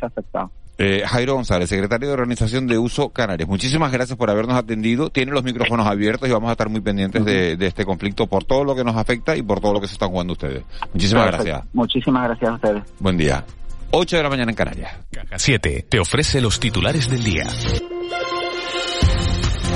cbp.gov/careers. Eh, Jairo González, secretario de Organización de Uso Canarias. Muchísimas gracias por habernos atendido. Tiene los micrófonos abiertos y vamos a estar muy pendientes de, de, este conflicto por todo lo que nos afecta y por todo lo que se están jugando ustedes. Muchísimas Perfecto. gracias. Muchísimas gracias a ustedes. Buen día. 8 de la mañana en Canarias. Caja 7 te ofrece los titulares del día.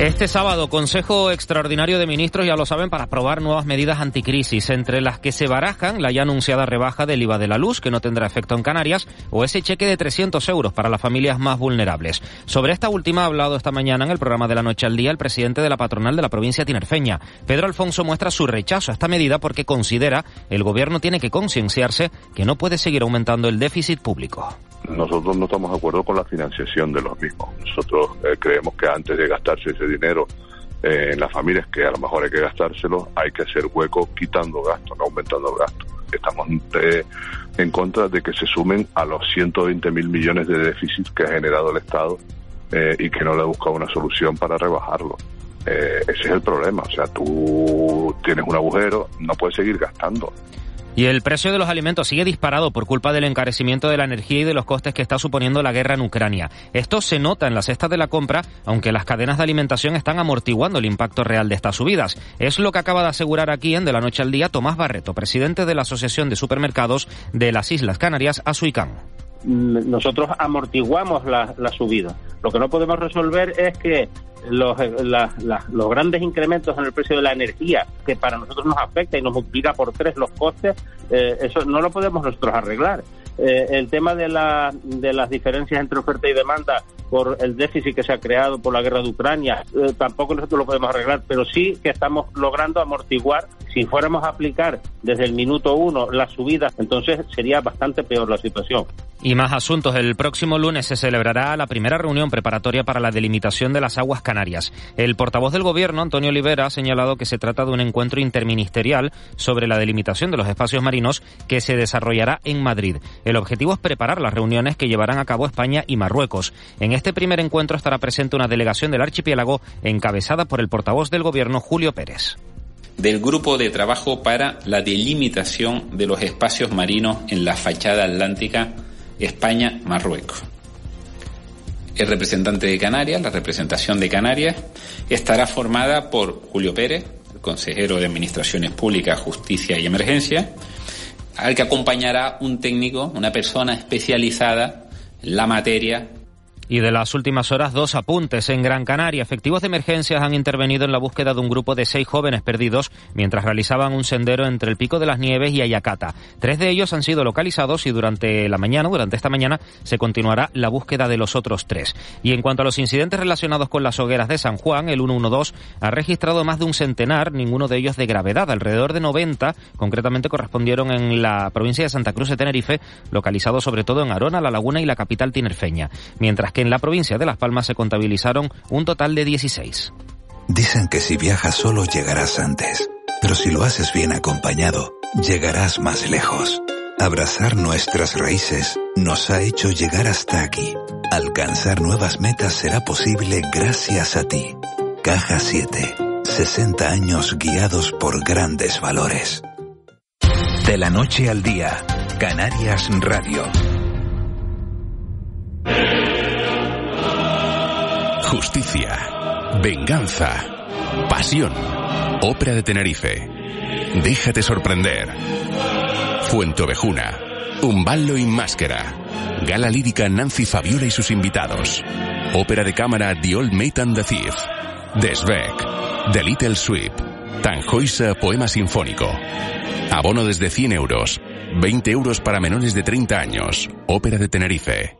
Este sábado, Consejo Extraordinario de Ministros, ya lo saben, para aprobar nuevas medidas anticrisis, entre las que se barajan la ya anunciada rebaja del IVA de la luz, que no tendrá efecto en Canarias, o ese cheque de 300 euros para las familias más vulnerables. Sobre esta última ha hablado esta mañana en el programa de la Noche al Día el presidente de la patronal de la provincia tinerfeña. Pedro Alfonso muestra su rechazo a esta medida porque considera el gobierno tiene que concienciarse que no puede seguir aumentando el déficit público. Nosotros no estamos de acuerdo con la financiación de los mismos.Nosotros eh, creemos que antes de gastarse ese dinero eh, en las familias, que a lo mejor hay que gastárselo, hay que hacer hueco quitando gastos, no aumentando gastos. Estamos eh, en contra de que se sumen a los 120 mil millones de déficit que ha generado el Estado eh, y que no le ha buscado una solución para rebajarlo. Eh, ese es el problema. O sea, tú tienes un agujero, no puedes seguir gastando. Y el precio de los alimentos sigue disparado por culpa del encarecimiento de la energía y de los costes que está suponiendo la guerra en Ucrania. Esto se nota en las cestas de la compra, aunque las cadenas de alimentación están amortiguando el impacto real de estas subidas. Es lo que acaba de asegurar aquí en De la Noche al Día Tomás Barreto, presidente de la Asociación de Supermercados de las Islas Canarias, Asuicam. Nosotros amortiguamos la, subida. Lo que no podemos resolver es que los, la, los grandes incrementos en el precio de la energía, que para nosotros nos afecta y nos multiplica por tres los costes, eh, eso no lo podemos nosotros arreglar. Eh, el tema de, la, de las diferencias entre oferta y demanda por el déficit que se ha creado por la guerra de Ucrania, eh, tampoco nosotros lo podemos arreglar, pero sí que estamos logrando amortiguar. Si fuéramos a aplicar desde el minuto uno las subidas, entonces sería bastante peor la situación. Y más asuntos. El próximo lunes se celebrará la primera reunión preparatoria para la delimitación de las aguas canarias. El portavoz del Gobierno, Antonio Olivera, ha señalado que se trata de un encuentro interministerial sobre la delimitación de los espacios marinos que se desarrollará en Madrid. El objetivo es preparar las reuniones que llevarán a cabo España y Marruecos. En este primer encuentro estará presente una delegación del archipiélago encabezada por el portavoz del Gobierno, Julio Pérez del Grupo de Trabajo para la Delimitación de los Espacios Marinos en la Fachada Atlántica España-Marruecos. El representante de Canarias, la representación de Canarias, estará formada por Julio Pérez, consejero de Administraciones Públicas, Justicia y Emergencia, al que acompañará un técnico, una persona especializada en la materia y de las últimas horas, dos apuntes. En Gran Canaria, efectivos de emergencias han intervenido en la búsqueda de un grupo de seis jóvenes perdidos mientras realizaban un sendero entre el Pico de las Nieves y Ayacata. Tres de ellos han sido localizados y durante la mañana, durante esta mañana, se continuará la búsqueda de los otros tres. Y en cuanto a los incidentes relacionados con las hogueras de San Juan, el 112 ha registrado más de un centenar, ninguno de ellos de gravedad. Alrededor de 90, concretamente, correspondieron en la provincia de Santa Cruz de Tenerife, localizado sobre todo en Arona, La Laguna y la capital tinerfeña. Mientras que en la provincia de Las Palmas se contabilizaron un total de 16. Dicen que si viajas solo llegarás antes, pero si lo haces bien acompañado, llegarás más lejos. Abrazar nuestras raíces nos ha hecho llegar hasta aquí. Alcanzar nuevas metas será posible gracias a ti. Caja 7. 60 años guiados por grandes valores. De la noche al día, Canarias Radio. Justicia, venganza, pasión. Ópera de Tenerife. Déjate sorprender. Fuente Ovejuna. Umballo y Máscara. Gala lírica Nancy Fabiola y sus invitados. Ópera de cámara The Old Mate and the Thief. Desbeck. The Little Sweep. Tanjoisa Poema Sinfónico. Abono desde 100 euros. 20 euros para menores de 30 años. Ópera de Tenerife.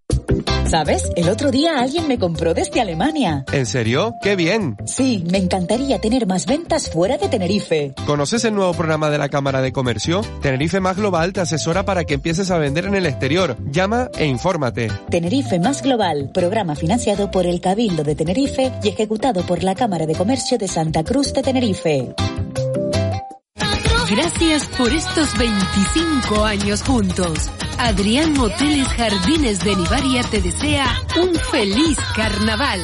¿Sabes? El otro día alguien me compró desde Alemania. ¿En serio? ¡Qué bien! Sí, me encantaría tener más ventas fuera de Tenerife. ¿Conoces el nuevo programa de la Cámara de Comercio? Tenerife Más Global te asesora para que empieces a vender en el exterior. Llama e infórmate. Tenerife Más Global, programa financiado por el Cabildo de Tenerife y ejecutado por la Cámara de Comercio de Santa Cruz de Tenerife. Gracias por estos 25 años juntos. Adrián Hoteles Jardines de Nivaria te desea un feliz carnaval.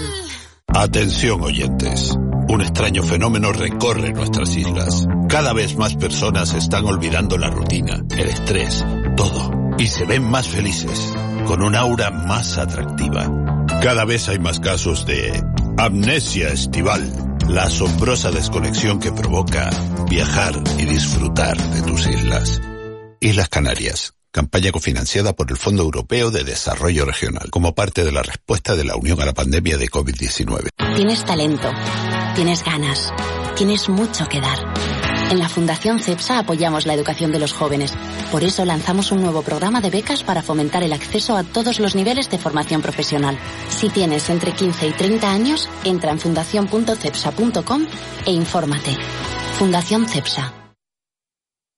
Atención oyentes. Un extraño fenómeno recorre nuestras islas. Cada vez más personas están olvidando la rutina, el estrés, todo. Y se ven más felices, con un aura más atractiva. Cada vez hay más casos de amnesia estival, la asombrosa desconexión que provoca viajar y disfrutar de tus islas. Islas Canarias, campaña cofinanciada por el Fondo Europeo de Desarrollo Regional, como parte de la respuesta de la Unión a la pandemia de COVID-19. Tienes talento, tienes ganas, tienes mucho que dar. En la Fundación CEPSA apoyamos la educación de los jóvenes. Por eso lanzamos un nuevo programa de becas para fomentar el acceso a todos los niveles de formación profesional. Si tienes entre 15 y 30 años, entra en fundación.cepsa.com e infórmate. Fundación CEPSA.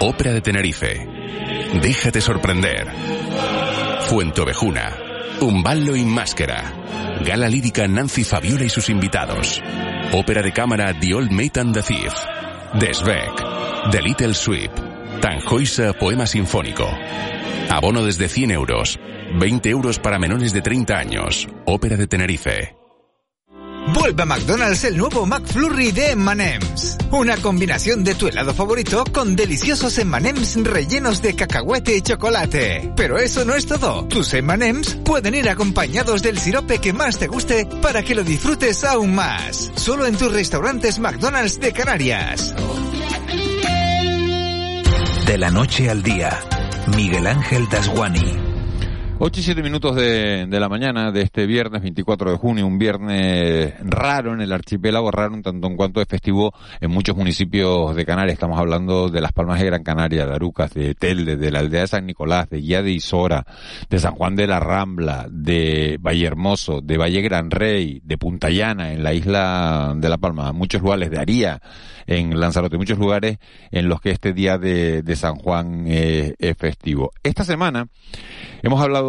Ópera de Tenerife. Déjate sorprender. Fuente Ovejuna. Un ballo y máscara. Gala lírica Nancy Fabiola y sus invitados. Ópera de cámara The Old Maid and the Thief. Desbeck. The Little Sweep. Tanjoisa Poema Sinfónico. Abono desde 100 euros. 20 euros para menores de 30 años. Ópera de Tenerife. Vuelve a McDonald's el nuevo McFlurry de M&M's. Una combinación de tu helado favorito con deliciosos M&M's rellenos de cacahuete y chocolate. Pero eso no es todo. Tus M&M's pueden ir acompañados del sirope que más te guste para que lo disfrutes aún más. Solo en tus restaurantes McDonald's de Canarias. De la noche al día, Miguel Ángel Dasguani. 8 y 7 minutos de, de, la mañana de este viernes 24 de junio, un viernes raro en el archipiélago, raro en tanto en cuanto es festivo en muchos municipios de Canarias. Estamos hablando de Las Palmas de Gran Canaria, de Arucas, de Telde, de la aldea de San Nicolás, de Guía de Isora, de San Juan de la Rambla, de Valle Hermoso, de Valle Gran Rey, de Punta Llana, en la isla de La Palma, muchos lugares de Aría, en Lanzarote, muchos lugares en los que este día de, de San Juan eh, es festivo. Esta semana hemos hablado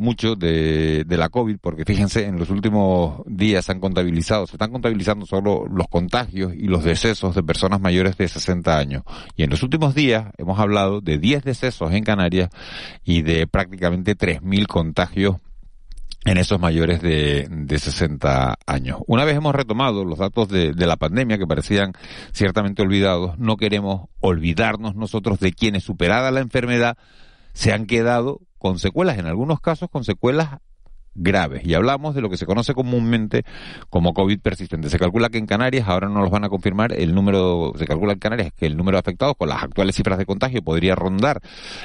mucho de, la COVID porque fíjense, en los últimos días se han contabilizado, se están contabilizando solo los contagios y los decesos de personas mayores de 60 años. Y en los últimos días hemos hablado de 10 decesos en Canarias y de prácticamente 3.000 contagios en esos mayores de, de 60 años. Una vez hemos retomado los datos de, de, la pandemia que parecían ciertamente olvidados, no queremos olvidarnos nosotros de quienes superada la enfermedad se han quedado con secuelas, en algunos casos con secuelas graves. Y hablamos de lo que se conoce comúnmente como COVID persistente. Se calcula que en Canarias, ahora no los van a confirmar, el número, se calcula en Canarias que el número de afectados con las actuales cifras de contagio podría rondar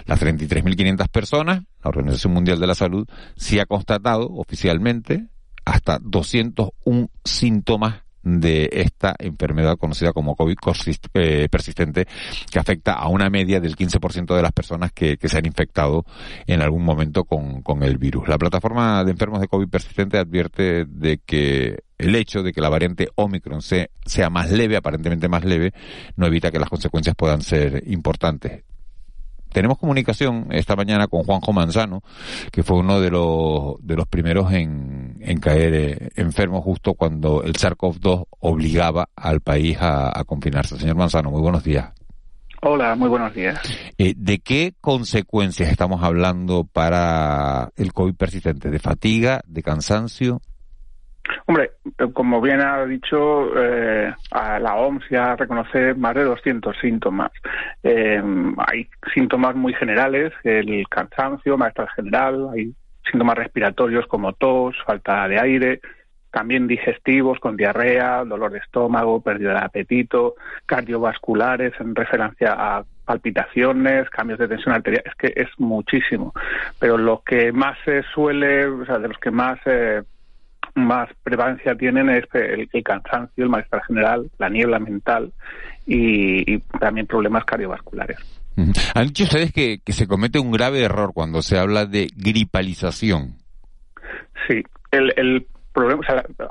las 33.500 personas. La Organización Mundial de la Salud sí ha constatado oficialmente hasta 201 síntomas de esta enfermedad conocida como COVID eh, persistente que afecta a una media del 15% de las personas que, que, se han infectado en algún momento con, con el virus. La plataforma de enfermos de COVID persistente advierte de que el hecho de que la variante Omicron sea, sea más leve, aparentemente más leve, no evita que las consecuencias puedan ser importantes tenemos comunicación esta mañana con Juanjo Manzano, que fue uno de los, de los primeros en, en caer eh, enfermo justo cuando el SARS-CoV-2 obligaba al país a, a, confinarse. Señor Manzano, muy buenos días. Hola, muy buenos días. Eh, ¿De qué consecuencias estamos hablando para el COVID persistente? ¿De fatiga, de cansancio? Hombre, como bien ha dicho, eh, a la OMS ya reconoce más de 200 síntomas. Eh, hay síntomas muy generales, el cansancio, malestar general, hay síntomas respiratorios como tos, falta de aire, también digestivos con diarrea, dolor de estómago, pérdida de apetito, cardiovasculares en referencia a palpitaciones, cambios de tensión arterial, es que es muchísimo. Pero lo que más se suele, o sea, de los que más eh, más prevalencia tienen es el, cansancio, el malestar general, la niebla mental y, también problemas cardiovasculares. Han dicho ustedes que, que se comete un grave error cuando se habla de gripalización. Sí, el, el problema,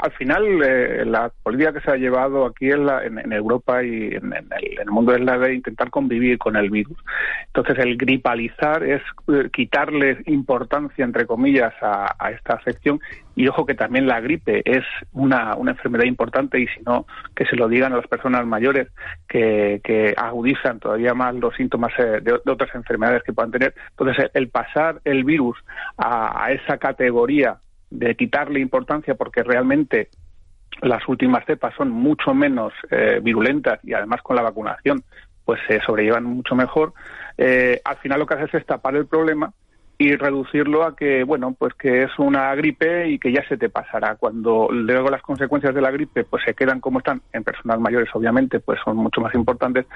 al final eh, la política que se ha llevado aquí en, la, en, Europa y en, el, mundo es la de intentar convivir con el virus. Entonces el gripalizar es eh, quitarle importancia, entre comillas, a, esta afección y ojo que también la gripe es una, enfermedad importante y si no, que se lo digan a las personas mayores que, que agudizan todavía más los síntomas eh, de, otras enfermedades que puedan tener. Entonces el, pasar el virus a esa categoría de quitarle importancia porque realmente las últimas cepas son mucho menos eh, virulentas y además con la vacunación pues se sobrellevan mucho mejor, eh, al final lo que hace es tapar el problema y reducirlo a que, bueno, pues que es una gripe y que ya se te pasará. Cuando luego las consecuencias de la gripe pues se quedan como están, en personas mayores obviamente pues son mucho más importantes,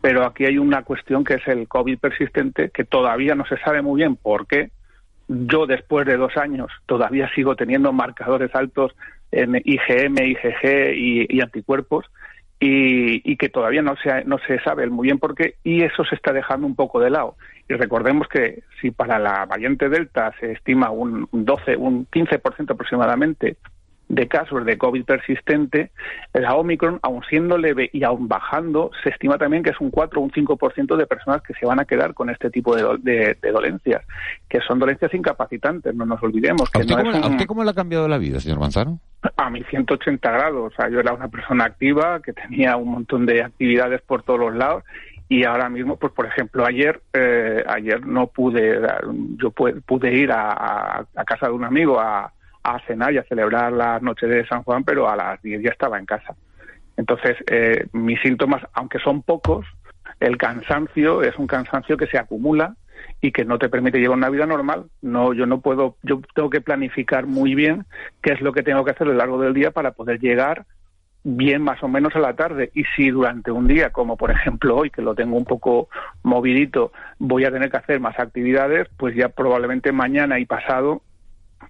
pero aquí hay una cuestión que es el COVID persistente que todavía no se sabe muy bien por qué, yo después de dos años todavía sigo teniendo marcadores altos en IgM, IgG y, anticuerpos y, que todavía no se, no se sabe muy bien por qué y eso se está dejando un poco de lado. Y recordemos que si para la variante Delta se estima un 12, un 15% aproximadamente de casos de COVID persistente, la Omicron, aun siendo leve y aun bajando, se estima también que es un 4 o un 5% de personas que se van a quedar con este tipo de, dolencias, que son dolencias incapacitantes, no nos olvidemos. Que ¿A, usted cómo, le ha cambiado la vida, señor Manzano? A mi 180 grados. O sea, yo era una persona activa que tenía un montón de actividades por todos los lados y ahora mismo, pues por ejemplo, ayer eh, ayer no pude, yo pude ir a casa de un amigo a a cenar y a celebrar la noche de San Juan, pero a las 10 ya estaba en casa. Entonces, eh, mis síntomas, aunque son pocos, el cansancio es un cansancio que se acumula y que no te permite llevar una vida normal. No, yo no puedo, yo tengo que planificar muy bien qué es lo que tengo que hacer a lo largo del día para poder llegar bien más o menos a la tarde. Y si durante un día, como por ejemplo hoy, que lo tengo un poco movidito, voy a tener que hacer más actividades, pues ya probablemente mañana y pasado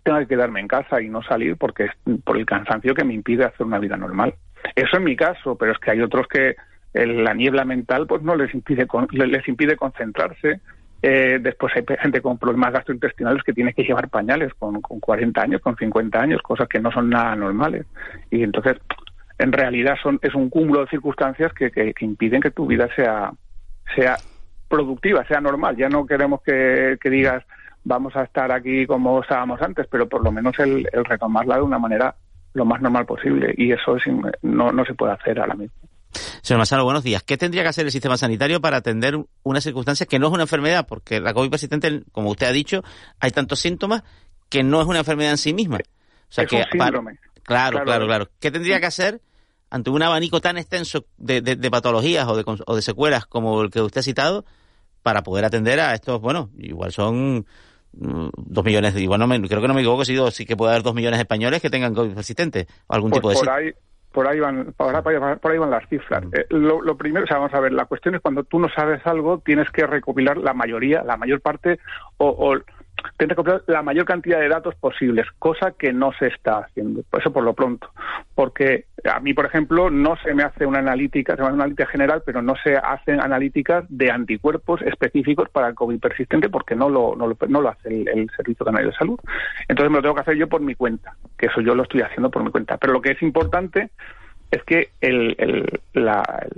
tenga que quedarme en casa y no salir porque es por el cansancio que me impide hacer una vida normal. Eso en mi caso, pero es que hay otros que la niebla mental pues no les impide les impide concentrarse. Eh, después hay gente con problemas gastrointestinales que tiene que llevar pañales con, con 40 años, con 50 años, cosas que no son nada normales. Y entonces, en realidad son es un cúmulo de circunstancias que, que, impiden que tu vida sea sea productiva, sea normal. Ya no queremos que, que digas vamos a estar aquí como estábamos antes, pero por lo menos el, retomarla de una manera lo más normal posible y eso no, no se puede hacer ahora mismo. Señor Masano, buenos días. ¿Qué tendría que hacer el sistema sanitario para atender una circunstancia que no es una enfermedad? Porque la COVID persistente, como usted ha dicho, hay tantos síntomas que no es una enfermedad en sí misma. O sea es que, un síndrome. Claro, claro, claro, ¿Qué tendría que hacer ante un abanico tan extenso de, de, patologías o de, o de secuelas como el que usted ha citado para poder atender a estos, bueno, igual son dos millones, de, igual no me, creo que no me equivoco, si sí que puede haber dos millones de españoles que tengan COVID persistente, o algún pues tipo de... Por ahí, por ahí van, por ahí, van las cifras. Mm. Eh, lo, primero, o sea, vamos a ver, la cuestión es cuando tú no sabes algo, tienes que recopilar la mayoría, la mayor parte, o, o que recopilar la mayor cantidad de datos posibles, cosa que no se está haciendo. Por eso por lo pronto. Porque a mí, por ejemplo, no se me hace una analítica, se me hace una analítica general, pero no se hacen analíticas de anticuerpos específicos para el COVID persistente porque no lo, no lo, hace el, Servicio Canario de Salud. Entonces me lo tengo que hacer yo por mi cuenta, que eso yo lo estoy haciendo por mi cuenta. Pero lo que es importante es que el, el,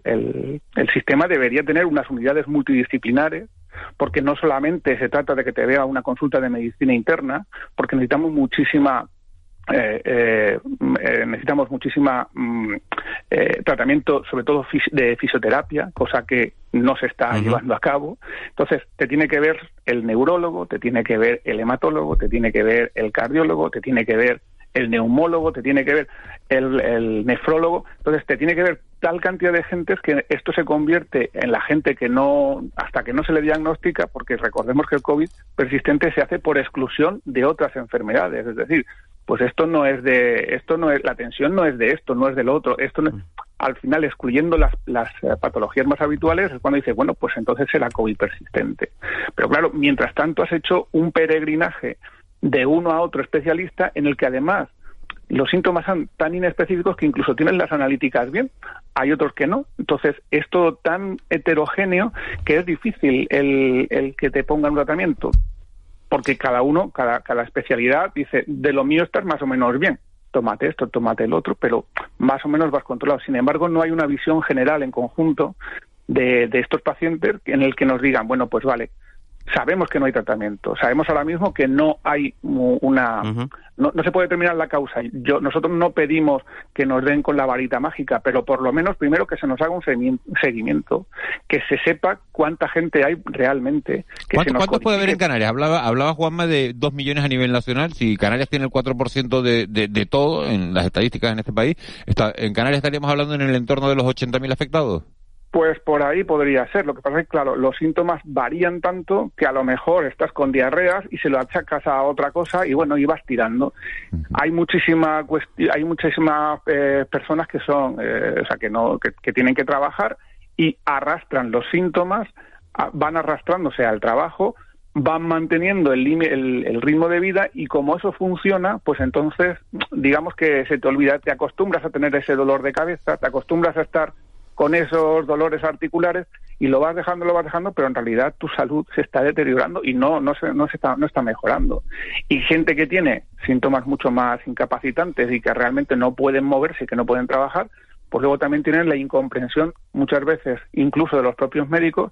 el, el sistema debería tener unas unidades multidisciplinares porque no solamente se trata de que te vea una consulta de medicina interna, porque necesitamos muchísima eh, eh, eh, necesitamos muchísima mm, tratamiento, sobre todo de fisioterapia, cosa que no se está llevando a cabo. Entonces, te tiene que ver el neurólogo, te tiene que ver el hematólogo, te tiene que ver el cardiólogo, te tiene que ver el neumólogo, te tiene que ver el, nefrólogo. Entonces, te tiene que ver tal cantidad de gentes que esto se convierte en la gente que no, hasta que no se le diagnostica, porque recordemos que el COVID persistente se hace por exclusión de otras enfermedades. Es decir, pues esto no es de, esto no es, la tensión no es de esto, no es del otro, esto no, al final excluyendo las, las eh, patologías más habituales es cuando dice, bueno, pues entonces será COVID persistente. Pero claro, mientras tanto has hecho un peregrinaje de uno a otro especialista en el que además los síntomas son tan inespecíficos que incluso tienen las analíticas bien, hay otros que no. Entonces, es todo tan heterogéneo que es difícil el, el que te pongan un tratamiento, porque cada uno, cada, especialidad dice, de lo mío estás más o menos bien, tómate esto, tómate el otro, pero más o menos vas controlado. Sin embargo, no hay una visión general en conjunto de, de estos pacientes en el que nos digan, bueno, pues vale, sabemos que no hay tratamiento, sabemos ahora mismo que no hay una, no, se puede determinar la causa. Yo, nosotros no pedimos que nos den con la varita mágica, pero por lo menos primero que se nos haga un seguimiento, que se sepa cuánta gente hay realmente. ¿Cuántos puede haber en Canarias? Hablaba, hablaba Juanma de dos millones a nivel nacional. Si Canarias tiene el 4% de, de, de todo en las estadísticas en este país, está, ¿en Canarias estaríamos hablando en el entorno de los 80.000 afectados? Pues por ahí podría ser. Lo que pasa es que, claro, los síntomas varían tanto que a lo mejor estás con diarreas y se lo achacas a otra cosa y bueno, y vas tirando. Hay muchísima hay muchísimas eh, personas que son, eh, o sea, que no, que, tienen que trabajar y arrastran los síntomas, van arrastrándose al trabajo, van manteniendo el, el, el, ritmo de vida y como eso funciona, pues entonces digamos que se te olvida, te acostumbras a tener ese dolor de cabeza, te acostumbras a estar con esos dolores articulares y lo vas dejando, lo vas dejando, pero en realidad tu salud se está deteriorando y no, no, se, no, se está, no está mejorando. Y gente que tiene síntomas mucho más incapacitantes y que realmente no pueden moverse, que no pueden trabajar, pues luego también tienen la incomprensión muchas veces, incluso de los propios médicos,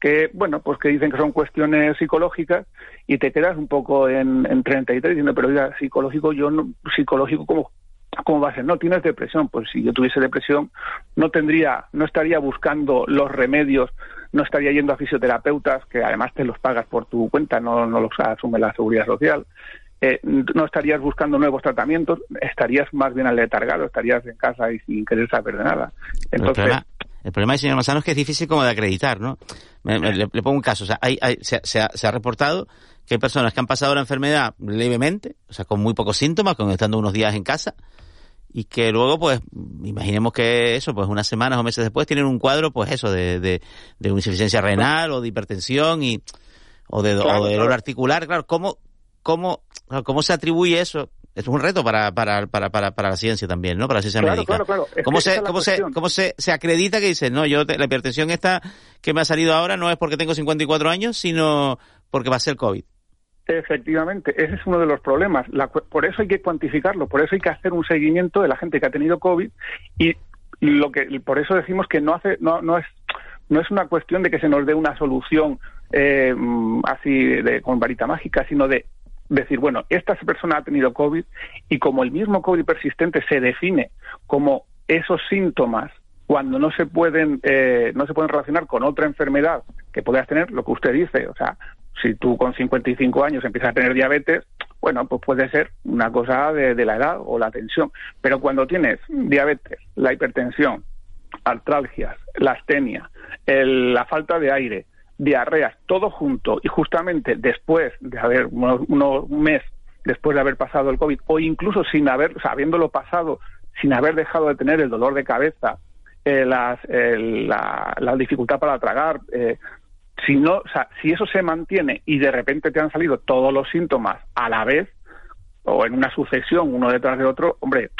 que, bueno, pues que dicen que son cuestiones psicológicas y te quedas un poco en, en 33 diciendo, pero oiga, psicológico, yo no, psicológico, ¿cómo, ¿Cómo va a ser? No, tienes depresión. Pues si yo tuviese depresión, no tendría, no estaría buscando los remedios, no estaría yendo a fisioterapeutas, que además te los pagas por tu cuenta, no, no los asume la seguridad social. Eh, no estarías buscando nuevos tratamientos, estarías más bien aletargado, estarías en casa y sin querer saber de nada. Entonces, el, problema, el problema, señor Manzano, es que es difícil como de acreditar, ¿no? le, pongo un caso, o sea, hay, se, se, ha, reportado que hay personas que han pasado la enfermedad levemente, o sea, con muy pocos síntomas, con estando unos días en casa, y que luego, pues, imaginemos que eso, pues unas semanas o meses después tienen un cuadro, pues eso, de, de, de insuficiencia renal o de hipertensión y, o de, dolor articular. Claro, ¿cómo, cómo, cómo se atribuye eso? Es un reto para, para, para, para, para la ciencia también, ¿no? Para la ciencia médica. ¿Cómo, se, cómo, se, ¿Cómo se, se acredita que dice, no, yo la hipertensión esta que me ha salido ahora no es porque tengo 54 años, sino porque va a ser COVID? Efectivamente, ese es uno de los problemas. por eso hay que cuantificarlo, por eso hay que hacer un seguimiento de la gente que ha tenido COVID y lo que por eso decimos que no hace no no es no es una cuestión de que se nos dé una solución eh, así de, con varita mágica, sino de decir, bueno, esta persona ha tenido COVID y como el mismo COVID persistente se define como esos síntomas cuando no se pueden eh, no se pueden relacionar con otra enfermedad que puedas tener, lo que usted dice, o sea, si tú con 55 años empiezas a tener diabetes, bueno, pues puede ser una cosa de, la edad o la tensión. Pero cuando tienes diabetes, la hipertensión, artralgias, la astenia, la falta de aire, diarreas, todo junto y justamente después de haber, un mes después de haber pasado el COVID o incluso sin haber, o habiéndolo pasado, sin haber dejado de tener el dolor de cabeza, eh, las, la, la, dificultad para tragar, eh, si no, o sea, si eso se mantiene y de repente te han salido todos los síntomas a la vez o en una sucesión uno detrás de otro, hombre,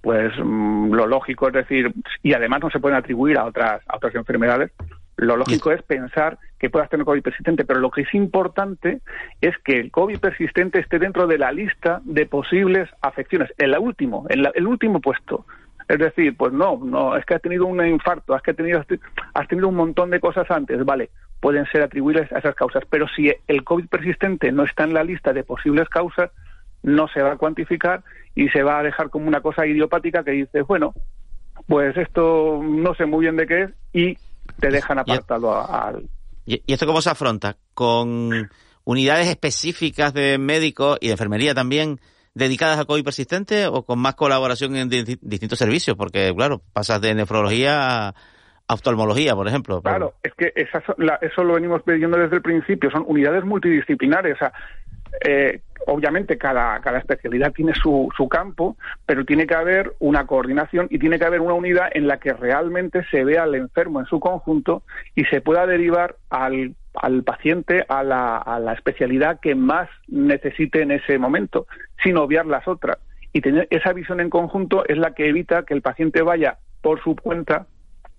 pues mm, lo lógico es decir, y además no se pueden atribuir a otras a otras enfermedades, lo lógico es pensar que puedas tener COVID persistente, pero lo que es importante es que el COVID persistente esté dentro de la lista de posibles afecciones, en la último, en el último puesto. Es decir, pues no, no, es que has tenido un infarto, has que tenido, has tenido un montón de cosas antes, vale, pueden ser atribuibles a esas causas, pero si el COVID persistente no está en la lista de posibles causas, no se va a cuantificar y se va a dejar como una cosa idiopática que dices, bueno, pues esto no sé muy bien de qué es y te dejan apartado al... ¿Y esto cómo se afronta? ¿Con unidades específicas de médicos y de enfermería también dedicadas a COVID persistente o con más colaboración en distintos servicios? Porque, claro, pasas de nefrología a oftalmología, por ejemplo. Claro, es que eso lo venimos pidiendo desde el principio, son unidades multidisciplinares. O sea, eh, obviamente cada, cada especialidad tiene su, su campo, pero tiene que haber una coordinación y tiene que haber una unidad en la que realmente se vea al enfermo en su conjunto y se pueda derivar al, al paciente a la, a la especialidad que más necesite en ese momento, sin obviar las otras. Y tener esa visión en conjunto es la que evita que el paciente vaya por su cuenta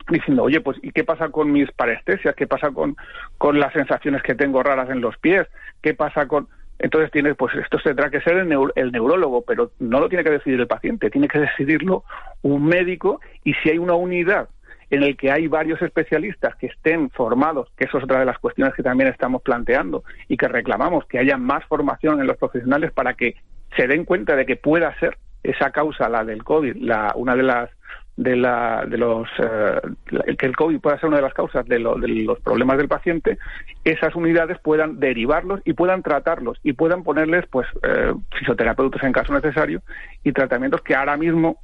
diciendo, oye, pues ¿y qué pasa con mis parestesias? ¿Qué pasa con, con las sensaciones que tengo raras en los pies? ¿Qué pasa con...? Entonces tiene, pues esto tendrá que ser el, el, neurólogo, pero no lo tiene que decidir el paciente, tiene que decidirlo un médico y si hay una unidad en el que hay varios especialistas que estén formados, que eso es otra de las cuestiones que también estamos planteando y que reclamamos que haya más formación en los profesionales para que se den cuenta de que pueda ser esa causa, la del COVID, la, una de las de, la, de los eh, que el COVID pueda ser una de las causas de, de, los problemas del paciente, esas unidades puedan derivarlos y puedan tratarlos y puedan ponerles pues eh, fisioterapeutas en caso necesario y tratamientos que ahora mismo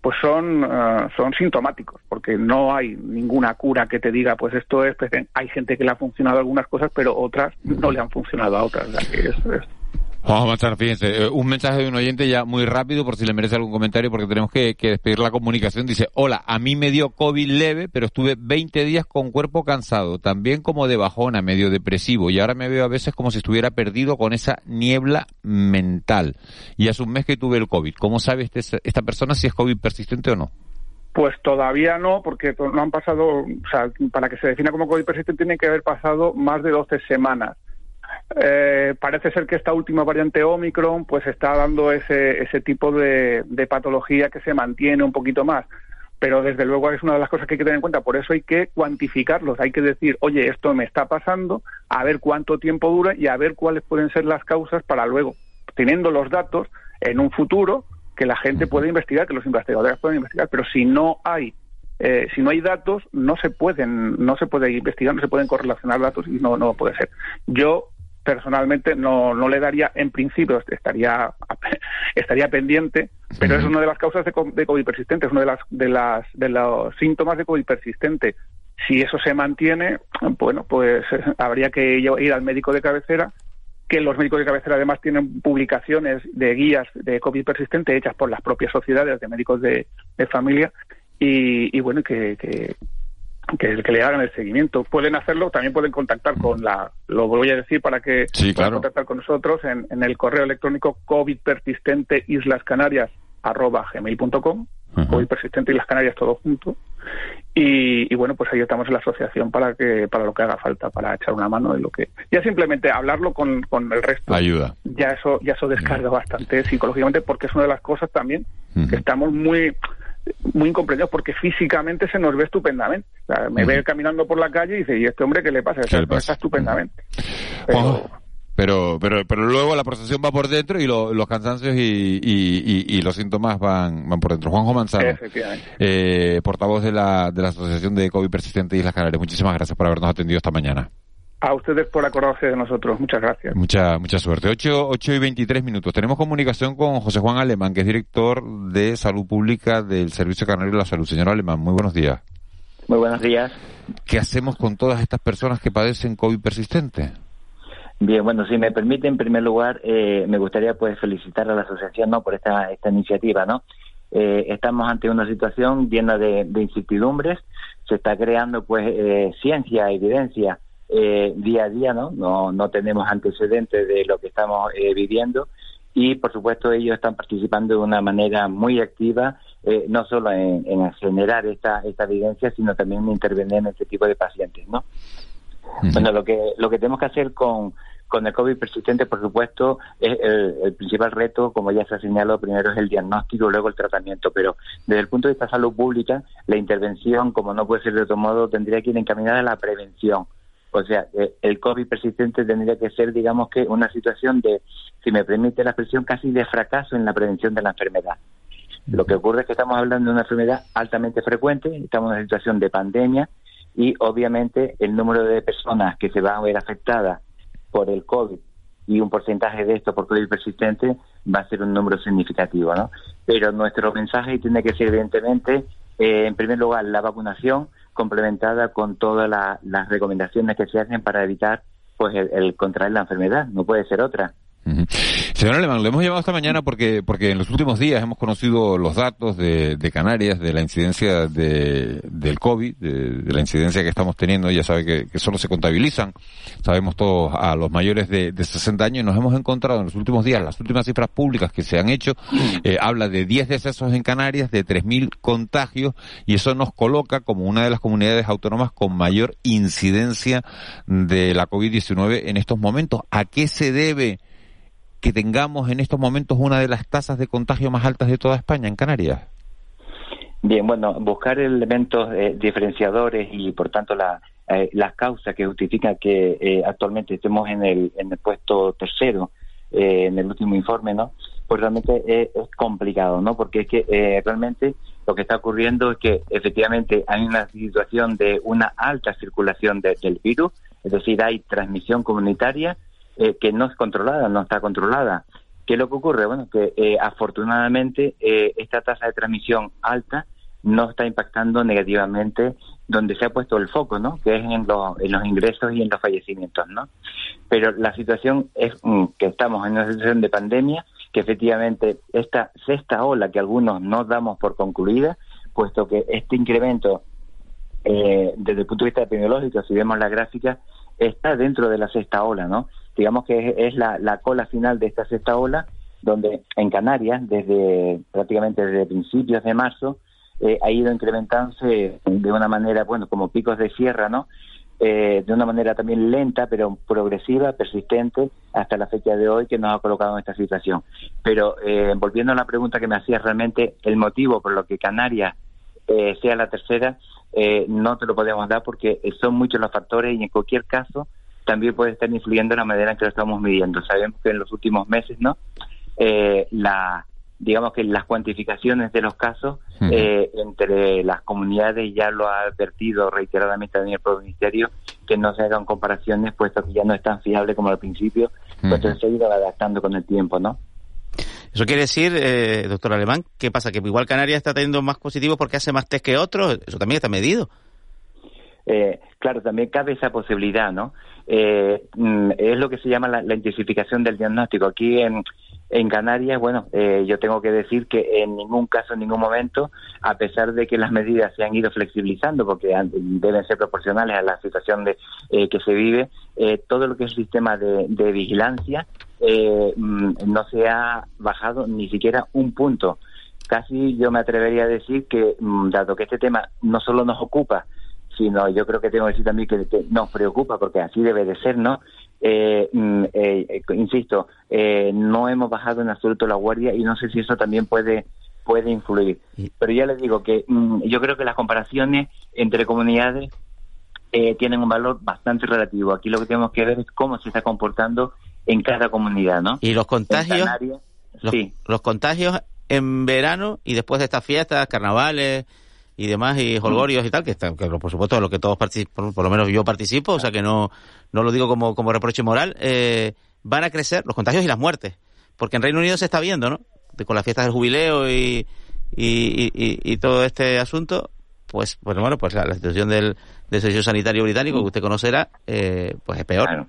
pues son eh, son sintomáticos porque no hay ninguna cura que te diga pues esto es pues, hay gente que le ha funcionado algunas cosas pero otras no le han funcionado a otras Vamos a avanzar, fíjense, eh, un mensaje de un oyente ya muy rápido por si le merece algún comentario porque tenemos que, despedir la comunicación. Dice, hola, a mí me dio COVID leve, pero estuve 20 días con cuerpo cansado, también como de bajona, medio depresivo, y ahora me veo a veces como si estuviera perdido con esa niebla mental. Y hace un mes que tuve el COVID. ¿Cómo sabe este, esta persona si es COVID persistente o no? Pues todavía no, porque no han pasado, o sea, para que se defina como COVID persistente tiene que haber pasado más de 12 semanas. Eh, parece ser que esta última variante Omicron pues está dando ese, ese tipo de, patología que se mantiene un poquito más. Pero desde luego es una de las cosas que hay que tener en cuenta. Por eso hay que cuantificarlos. Hay que decir, oye, esto me está pasando, a ver cuánto tiempo dura y a ver cuáles pueden ser las causas para luego, teniendo los datos, en un futuro, que la gente pueda investigar, que los investigadores puedan investigar. Pero si no hay eh, si no hay datos no se pueden no se puede investigar no se pueden correlacionar datos y no no puede ser yo personalmente no, no le daría, en principio estaría, estaría pendiente, pero es una de las causas de, de, COVID persistente, es uno de, las, de, las, de los síntomas de COVID persistente. Si eso se mantiene, bueno, pues eh, habría que ir al médico de cabecera, que los médicos de cabecera además tienen publicaciones de guías de COVID persistente hechas por las propias sociedades de médicos de, familia y, y bueno, que, que, que, que le hagan el seguimiento. Pueden hacerlo, también pueden contactar con la, lo voy a decir para que puedan contactar con nosotros en, en, el correo electrónico COVID persistente islas canarias arroba gmail.com, COVID persistente Islas Canarias todo junto. Y, y, bueno, pues ahí estamos en la asociación para que para lo que haga falta, para echar una mano de lo que ya simplemente hablarlo con, con el resto. Ayuda. Ya eso ya eso descarga bastante psicológicamente porque es una de las cosas también que estamos muy muy incomprendidos porque físicamente se nos ve estupendamente. me ve caminando por la calle y dice, ¿y este hombre qué le pasa? Está estupendamente. Pero... pero, pero, luego la procesión va por dentro y los cansancios y, y, los síntomas van, van por dentro. Juanjo Manzano, eh, portavoz de la, de la Asociación de COVID Persistente Islas Canarias, muchísimas gracias por habernos atendido esta mañana. A ustedes por acordarse de nosotros. Muchas gracias. Mucha, mucha suerte. 8, 8 y 23 minutos. Tenemos comunicación con José Juan Alemán, que es director de Salud Pública del Servicio Canario de la Salud. Señor Alemán, muy buenos días. Muy buenos días. ¿Qué hacemos con todas estas personas que padecen COVID persistente? Bien, bueno, si me permite, en primer lugar, eh, me gustaría pues felicitar a la asociación no por esta, esta iniciativa, ¿no? Eh, estamos ante una situación llena de, incertidumbres, se está creando pues eh, ciencia, evidencia eh, día a día, ¿no? ¿no? No tenemos antecedentes de lo que estamos eh, viviendo y, por supuesto, ellos están participando de una manera muy activa, eh, no solo en, generar esta, esta evidencia, sino también en intervenir en este tipo de pacientes, ¿no? Bueno, lo que, lo que tenemos que hacer con, con el COVID persistente, por supuesto, es el, principal reto, como ya se ha señalado, primero es el diagnóstico, luego el tratamiento, pero desde el punto de vista de salud pública, la intervención, como no puede ser de otro modo, tendría que ir encaminada a la prevención O sea, eh, el COVID persistente tendría que ser, digamos que, una situación de, si me permite la expresión, casi de fracaso en la prevención de la enfermedad. Lo que ocurre es que estamos hablando de una enfermedad altamente frecuente, estamos en una situación de pandemia y obviamente el número de personas que se van a ver afectadas por el COVID y un porcentaje de esto por COVID persistente va a ser un número significativo, ¿no? Pero nuestro mensaje tiene que ser evidentemente, eh, en primer lugar, la vacunación complementada con todas las recomendaciones que se hacen para evitar pues el contraer la enfermedad, no puede ser otra. Señor Alemán, le hemos llamado esta mañana porque, porque en los últimos días hemos conocido los datos de, Canarias, de la incidencia de, del COVID, de, la incidencia que estamos teniendo. Ya sabe que, solo se contabilizan, sabemos todos, a los mayores de, 60 años. Y nos hemos encontrado en los últimos días, las últimas cifras públicas que se han hecho, eh, habla de 10 decesos en Canarias, de 3.000 contagios, y eso nos coloca como una de las comunidades autónomas con mayor incidencia de la COVID-19 en estos momentos. ¿A qué se debe? Que tengamos en estos momentos una de las tasas de contagio más altas de toda España en Canarias? Bien, bueno, buscar elementos eh, diferenciadores y, por tanto, la, eh, las causas que justifican que eh, actualmente estemos en el, en el puesto tercero en el último informe, ¿no? Pues realmente es, complicado, ¿no? Porque es que realmente lo que está ocurriendo es que efectivamente hay una situación de una alta circulación del virus, es decir, hay transmisión comunitaria, eh, que no es controlada, no está controlada. ¿Qué es lo que ocurre? Bueno, que eh, afortunadamente eh, esta tasa de transmisión alta no está impactando negativamente donde se ha puesto el foco, ¿no? Que es en, en los ingresos y en los fallecimientos, ¿no? Pero la situación es mm, que estamos en una situación de pandemia, que efectivamente esta sexta ola que algunos no damos por concluida, puesto que este incremento desde el punto de vista epidemiológico, si vemos la gráfica, está dentro de la sexta ola, ¿no? digamos que es, la, cola final de esta sexta ola, donde en Canarias, desde prácticamente desde principios de marzo, eh, ha ido incrementándose de una manera, bueno, como picos de sierra, ¿no? Eh, de una manera también lenta, pero progresiva, persistente, hasta la fecha de hoy que nos ha colocado en esta situación. Pero eh, volviendo a la pregunta que me hacía realmente, el motivo por lo que Canarias sea la tercera, no te lo podemos dar porque son muchos los factores y en cualquier caso también puede estar influyendo en la manera en que lo estamos midiendo. Sabemos que en los últimos meses, ¿no? Eh, la digamos que las cuantificaciones de los casos eh, entre las comunidades ya lo ha advertido reiteradamente también el propio ministerio que no se hagan comparaciones puesto que ya no es tan fiable como al principio pues se ha ido adaptando con el tiempo no eso quiere decir, eh, doctor Alemán, ¿qué pasa? ¿Que igual Canarias está teniendo más positivos porque hace más test que otros? Eso también está medido. Eh, claro, también cabe esa posibilidad, ¿no? Eh, mm, es lo que se llama la, intensificación del diagnóstico. Aquí en, en Canarias, bueno, eh, yo tengo que decir que en ningún caso, en ningún momento, a pesar de que las medidas se han ido flexibilizando, porque deben ser proporcionales a la situación de, que se vive, todo lo que es el sistema de, de vigilancia mm, no se ha bajado ni siquiera un punto. Casi yo me atrevería a decir que, mm, dado que este tema no solo nos ocupa, sino yo creo que tengo que decir también que, nos preocupa, porque así debe de ser, ¿no? Eh, mm, eh, eh, insisto, no hemos bajado en absoluto la guardia y no sé si eso también puede puede influir. Pero ya les digo que mm, yo creo que las comparaciones entre comunidades tienen un valor bastante relativo. Aquí lo que tenemos que ver es cómo se está comportando en cada comunidad, ¿no? Y los contagios, los, sí. los contagios en verano y después de estas fiestas, carnavales, y demás, y holgorios y tal, que, que por supuesto lo que todos participamos, por, lo menos yo participo, o sea que no, no lo digo como, como reproche moral, eh, van a crecer los contagios y las muertes. Porque en Reino Unido se está viendo, ¿no? con las fiestas del jubileo y, y, y, todo este asunto, pues, pues bueno, pues la, situación del, del servicio sanitario británico que usted conocerá, eh, pues es peor.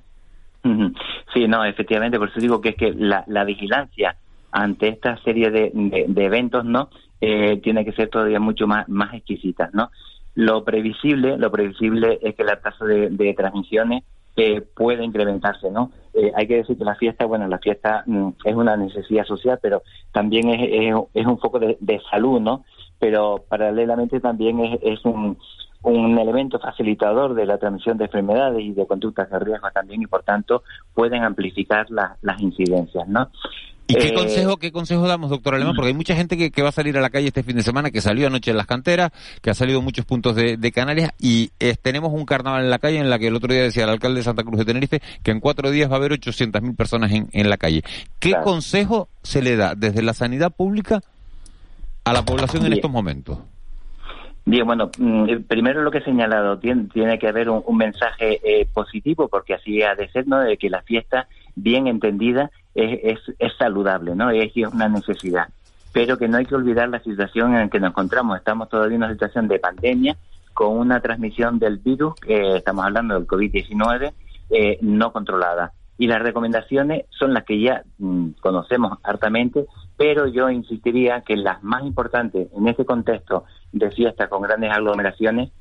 Sí, no, efectivamente, por eso digo que es que la, la vigilancia ante esta serie de, de eventos, ¿no? eh, tiene que ser todavía mucho más, más exquisita, ¿no? Lo previsible, lo previsible es que la tasa de, transmisiones eh, puede incrementarse, ¿no? Eh, hay que decir que la fiesta, bueno, la fiesta mm, es una necesidad social, pero también es, es, un foco de, salud, ¿no? Pero paralelamente también es, es un, un elemento facilitador de la transmisión de enfermedades y de conductas de riesgo también y por tanto pueden amplificar las incidencias, ¿no? ¿Y qué Eh, consejo, qué consejo damos, doctor Alemán? Porque hay mucha gente que, que va a salir a la calle este fin de semana, que salió anoche en las canteras, que ha salido en muchos puntos de, de Canarias y eh, tenemos un carnaval en la calle en la que el otro día decía el alcalde de Santa Cruz de Tenerife que en cuatro días va a haber 800.000 personas en, en la calle. ¿Qué consejo se le da desde la sanidad pública a la población en Bien. estos momentos? Bien, bueno, mm, eh, primero lo que he señalado, tiene, tiene que haber un, mensaje eh, positivo, porque así ha de ser, ¿no? De que la fiesta, bien entendida, es, es, saludable, ¿no? Es, es una necesidad. Pero que no hay que olvidar la situación en la que nos encontramos. Estamos todavía en una situación de pandemia, con una transmisión del virus, que estamos hablando del COVID-19, eh, no controlada. Y las recomendaciones son las que ya mm, conocemos hartamente, pero yo insistiría que las más importantes en este contexto de fiesta con grandes aglomeraciones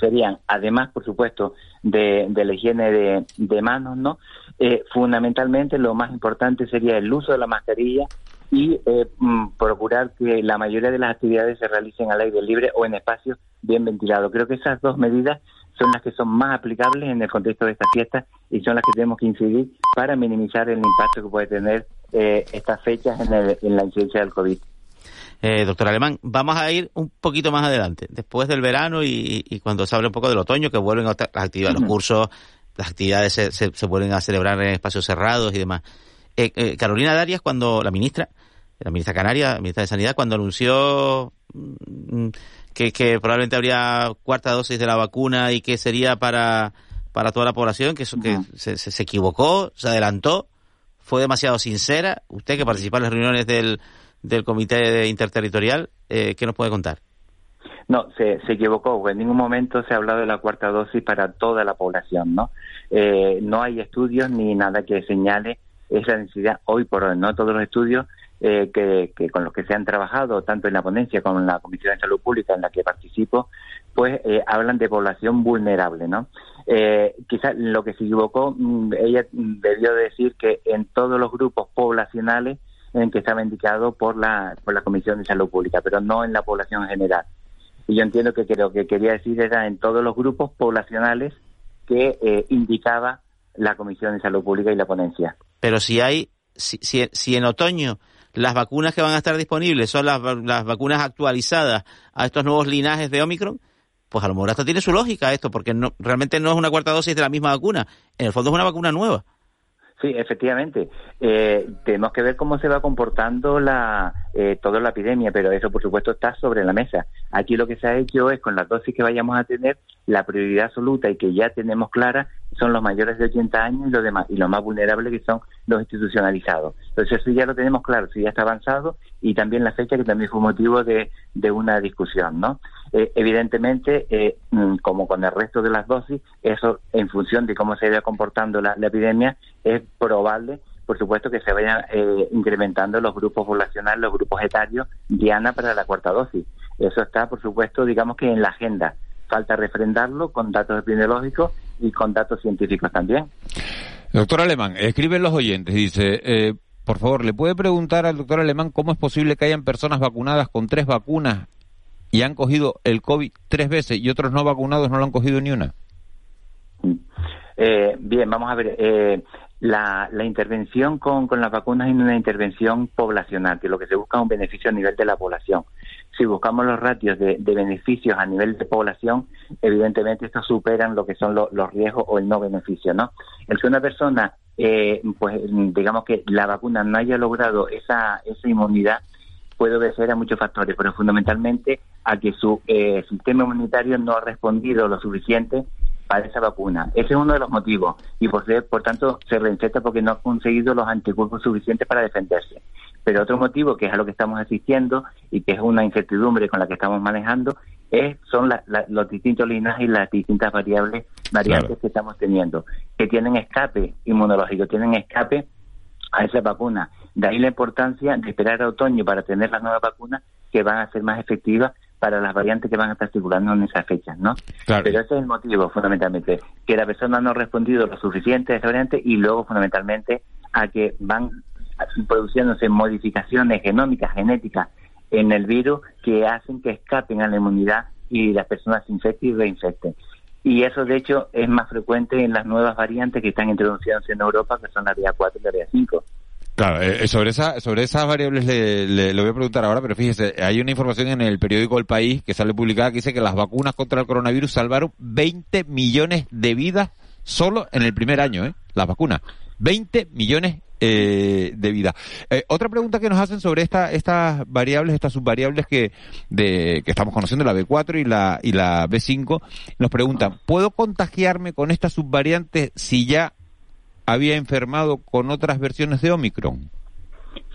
serían, además, por supuesto, de, la higiene de, manos, ¿no? Eh, fundamentalmente, lo más importante sería el uso de la mascarilla y eh, mm, procurar que la mayoría de las actividades se realicen al aire libre o en espacios bien ventilados. Creo que esas dos medidas son las que son más aplicables en el contexto de esta fiesta y son las que tenemos que incidir para minimizar el impacto que puede tener eh, estas fechas en, en la incidencia del COVID. Eh, doctor Alemán, vamos a ir un poquito más adelante, después del verano y, y cuando se hable un poco del otoño, que vuelven otra- las actividades, los cursos, las actividades se, se, se vuelven a celebrar en espacios cerrados y demás. Eh, eh, Carolina Darias, cuando la ministra, la ministra canaria, la ministra de Sanidad, cuando anunció mm, que, que probablemente habría cuarta dosis de la vacuna y que sería para, para toda la población, que, eso, que se, se- equivocó, se adelantó, fue demasiado sincera. Usted que participa en las reuniones del, del Comité Interterritorial, eh, ¿qué nos puede contar? No, se, se equivocó. En ningún momento se ha hablado de la cuarta dosis para toda la población, ¿no? Eh, no hay estudios ni nada que señale esa necesidad hoy por hoy, ¿no? Todos los estudios eh, que, que con los que se han trabajado, tanto en la ponencia como en la Comisión de Salud Pública en la que participo, pues eh, hablan de población vulnerable, ¿no? Eh, quizás lo que se equivocó, mm, ella debió decir que en todos los grupos poblacionales en que estaba indicado por la, por la Comisión de Salud Pública, pero no en la población en general. Y yo entiendo que lo que quería decir era en todos los grupos poblacionales que eh, indicaba la Comisión de Salud Pública y la ponencia. Pero si hay, si, si, si en otoño las vacunas que van a estar disponibles son las, las vacunas actualizadas a estos nuevos linajes de Omicron, pues a lo mejor hasta tiene su lógica esto, porque no, realmente no es una cuarta dosis de la misma vacuna. En el fondo es una vacuna nueva. Sí, efectivamente. Eh, tenemos que ver cómo se va comportando la, eh, toda la epidemia, pero eso, por supuesto, está sobre la mesa. Aquí lo que se ha hecho es, con las dosis que vayamos a tener, la prioridad absoluta y que ya tenemos clara son los mayores de 80 años y los demás, y los más vulnerables que son los institucionalizados. Entonces, eso ya lo tenemos claro, eso ya está avanzado y también la fecha que también fue motivo de, de una discusión, ¿no? Eh, evidentemente, eh, mm, como con el resto de las dosis, eso en función de cómo se vaya comportando la, la epidemia, es probable, por supuesto, que se vayan eh, incrementando los grupos poblacionales, los grupos etarios, diana para la cuarta dosis. Eso está, por supuesto, digamos que en la agenda. Falta refrendarlo con datos epidemiológicos y con datos científicos también. Doctor Alemán, escriben los oyentes, dice, eh, por favor, ¿le puede preguntar al doctor Alemán cómo es posible que hayan personas vacunadas con tres vacunas y han cogido el COVID tres veces y otros no vacunados no lo han cogido ni una? Eh, bien, vamos a ver. eh, la, la intervención con, con las vacunas es una intervención poblacional, que lo que se busca es un beneficio a nivel de la población. Si buscamos los ratios de, beneficios a nivel de población, evidentemente estos superan lo que son lo- los riesgos o el no beneficio, ¿no? El que una persona, eh, pues digamos que la vacuna no haya logrado esa, esa inmunidad, puede obedecer a muchos factores, pero fundamentalmente a que su eh, sistema inmunitario no ha respondido lo suficiente para esa vacuna. Ese es uno de los motivos y por, por tanto se reinfecta porque no ha conseguido los anticuerpos suficientes para defenderse. Pero otro motivo, que es a lo que estamos asistiendo y que es una incertidumbre con la que estamos manejando, es, son la- la- los distintos linajes y las distintas variables, variantes Claro. que estamos teniendo, que tienen escape inmunológico, tienen escape a esa vacuna. De ahí la importancia de esperar a otoño para tener las nuevas vacunas que van a ser más efectivas para las variantes que van a estar circulando en esas fechas, ¿no? Claro. Pero ese es el motivo, fundamentalmente, que la persona no ha respondido lo suficiente a esa variante y luego, fundamentalmente, a que van produciéndose modificaciones genómicas, genéticas en el virus que hacen que escapen a la inmunidad y las personas se infecten y reinfecten. Y eso, de hecho, es más frecuente en las nuevas variantes que están introduciéndose en Europa, que son la BA4 y la BA5. Claro, eh, sobre esa, sobre esas variables le, le, le, voy a preguntar ahora, pero fíjese, hay una información en el periódico El País que sale publicada que dice que las vacunas contra el coronavirus salvaron 20 millones de vidas solo en el primer año, ¿eh? Las vacunas. 20 millones eh, de vida. Eh, otra pregunta que nos hacen sobre esta, estas variables, estas subvariables que, de, que estamos conociendo, la B4 y la, y la B5, nos preguntan, ¿puedo contagiarme con esta subvariante si ya había enfermado con otras versiones de Omicron?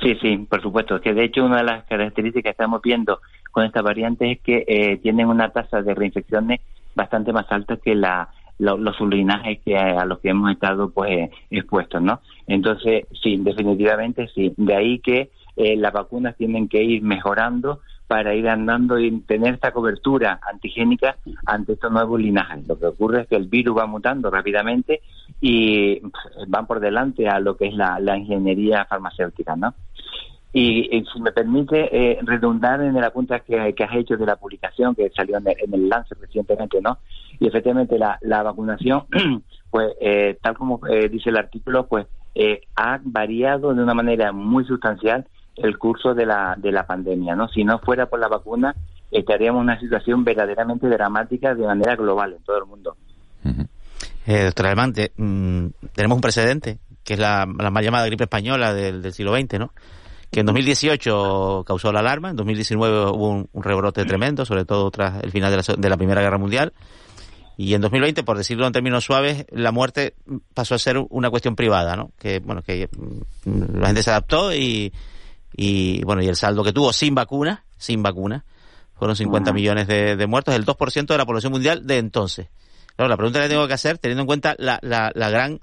Sí, sí, por supuesto. Que de hecho una de las características que estamos viendo con esta variante es que eh, tienen una tasa de reinfecciones bastante más alta que la lo, los sublinajes que a, los que hemos estado pues expuestos, ¿no? Entonces, sí, definitivamente sí. De ahí que eh, las vacunas tienen que ir mejorando para ir andando y tener esta cobertura antigénica ante estos nuevos linajes. Lo que ocurre es que el virus va mutando rápidamente y van por delante a lo que es la, la ingeniería farmacéutica, ¿no? Y, si me permite eh, redundar en el apunte que, que, has hecho de la publicación que salió en el, en el Lancet recientemente, ¿no? Y efectivamente la, la vacunación, pues eh, tal como eh, dice el artículo, pues eh, ha variado de una manera muy sustancial el curso de la, de la pandemia, ¿no? Si no fuera por la vacuna, estaríamos en una situación verdaderamente dramática de manera global en todo el mundo. Eh, doctor Almante, mmm, tenemos un precedente, que es la, la mal llamada gripe española del, del siglo XX, ¿no? que en 2018 causó la alarma, en 2019 hubo un, un rebrote tremendo, sobre todo tras el final de la, de la, Primera Guerra Mundial, y en 2020, por decirlo en términos suaves, la muerte pasó a ser una cuestión privada, ¿no? Que, bueno, que mm, la gente se adaptó y, y bueno, y el saldo que tuvo sin vacuna, sin vacuna, fueron 50 millones de, de, muertos, el 2% de la población mundial de entonces. Claro, la pregunta que tengo que hacer, teniendo en cuenta la, la, la gran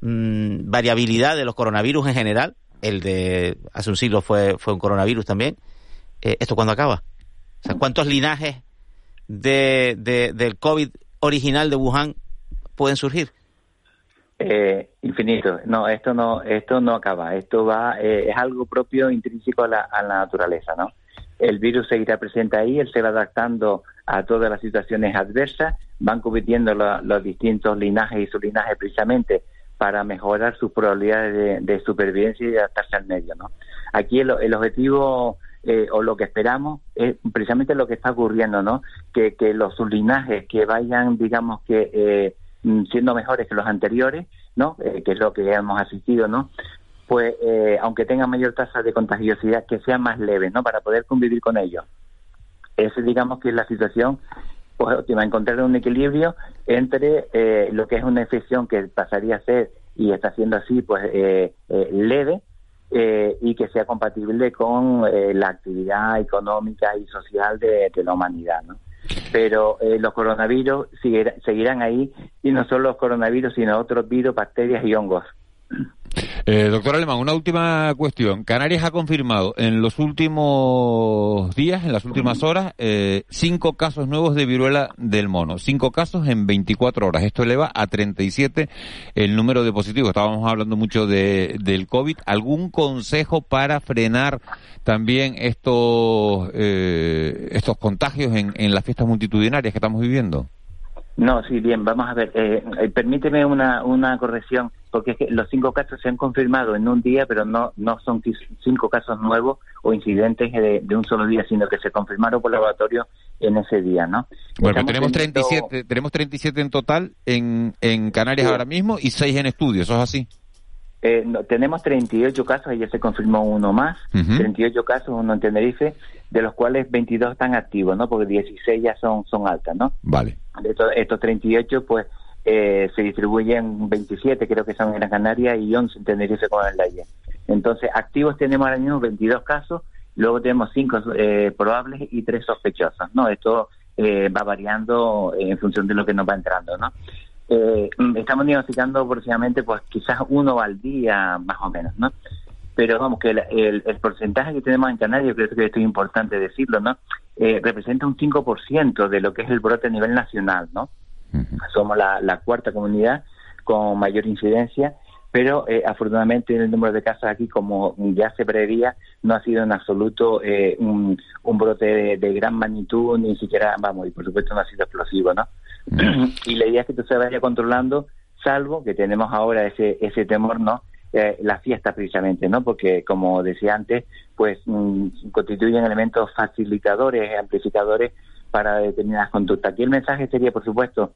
mmm, variabilidad de los coronavirus en general, el de hace un siglo fue, fue un coronavirus también. Eh, ¿Esto cuándo acaba? O sea, ¿cuántos linajes de, de, del COVID original de Wuhan pueden surgir? Eh, infinito. No, esto no, esto no acaba. Esto va, eh, es algo propio, intrínseco a la, a la naturaleza, ¿no? El virus seguirá presente ahí, él se va adaptando a todas las situaciones adversas, van compitiendo lo, los distintos linajes y sublinajes precisamente para mejorar sus probabilidades de, supervivencia y de adaptarse al medio. ¿no? Aquí el objetivo eh, o lo que esperamos es precisamente lo que está ocurriendo, ¿no? que, los sublinajes que vayan, digamos que eh, siendo mejores que los anteriores, ¿no? Eh, que es lo que hemos asistido, ¿no? pues eh, aunque tengan mayor tasa de contagiosidad, que sean más leves, ¿no? Para poder convivir con ellos. Esa, digamos, que es la situación pues óptima, encontrar un equilibrio entre eh, lo que es una infección que pasaría a ser y está siendo así, pues leve eh, y que sea compatible con eh, la actividad económica y social de, la humanidad, ¿no? Pero eh, los coronavirus seguir, seguirán ahí y no solo los coronavirus, sino otros virus, bacterias y hongos. Eh, doctor Alemán, una última cuestión. Canarias ha confirmado en los últimos días, en las últimas horas, eh, cinco casos nuevos de viruela del mono. Cinco casos en 24 horas. Esto eleva a 37 el número de positivos. Estábamos hablando mucho de, del COVID. ¿Algún consejo para frenar también estos, eh, estos contagios en, en las fiestas multitudinarias que estamos viviendo? No, sí, bien, vamos a ver. Eh, eh, permíteme una, una corrección, porque es que los cinco casos se han confirmado en un día, pero no, no son cinco casos nuevos o incidentes de, de un solo día, sino que se confirmaron por laboratorio en ese día, ¿no? Bueno, tenemos teniendo... 37, tenemos 37 en total en, en Canarias sí. ahora mismo y 6 en estudio, ¿eso es así? Eh, no, tenemos 38 casos, ayer se confirmó uno más, uh -huh. 38 casos, uno en Tenerife, de los cuales 22 están activos, ¿no? Porque 16 ya son, son altas, ¿no? Vale. De estos, estos 38, pues, eh, se distribuyen 27, creo que son en Gran Canaria, y 11 en Tenerife con el ayer. Entonces, activos tenemos ahora mismo 22 casos, luego tenemos 5 eh, probables y 3 sospechosos, ¿no? Esto eh, va variando en función de lo que nos va entrando, ¿no? Eh, estamos diagnosticando aproximadamente pues quizás uno al día más o menos, ¿no? Pero vamos, que el, el, el porcentaje que tenemos en Canarias, creo que esto es importante decirlo, ¿no? Eh, representa un 5% de lo que es el brote a nivel nacional, ¿no? Uh -huh. Somos la, la, cuarta comunidad con mayor incidencia, pero eh, afortunadamente el número de casos aquí, como ya se preveía, no ha sido en absoluto eh, un, un, brote de, de, gran magnitud, ni siquiera, vamos, y por supuesto no ha sido explosivo, ¿no? Y la idea es que esto se vaya controlando, salvo que tenemos ahora ese, ese temor, ¿no? eh, la fiesta precisamente, ¿no? Porque, como decía antes, pues mm, constituyen elementos facilitadores, amplificadores para determinadas conductas. Aquí el mensaje sería, por supuesto,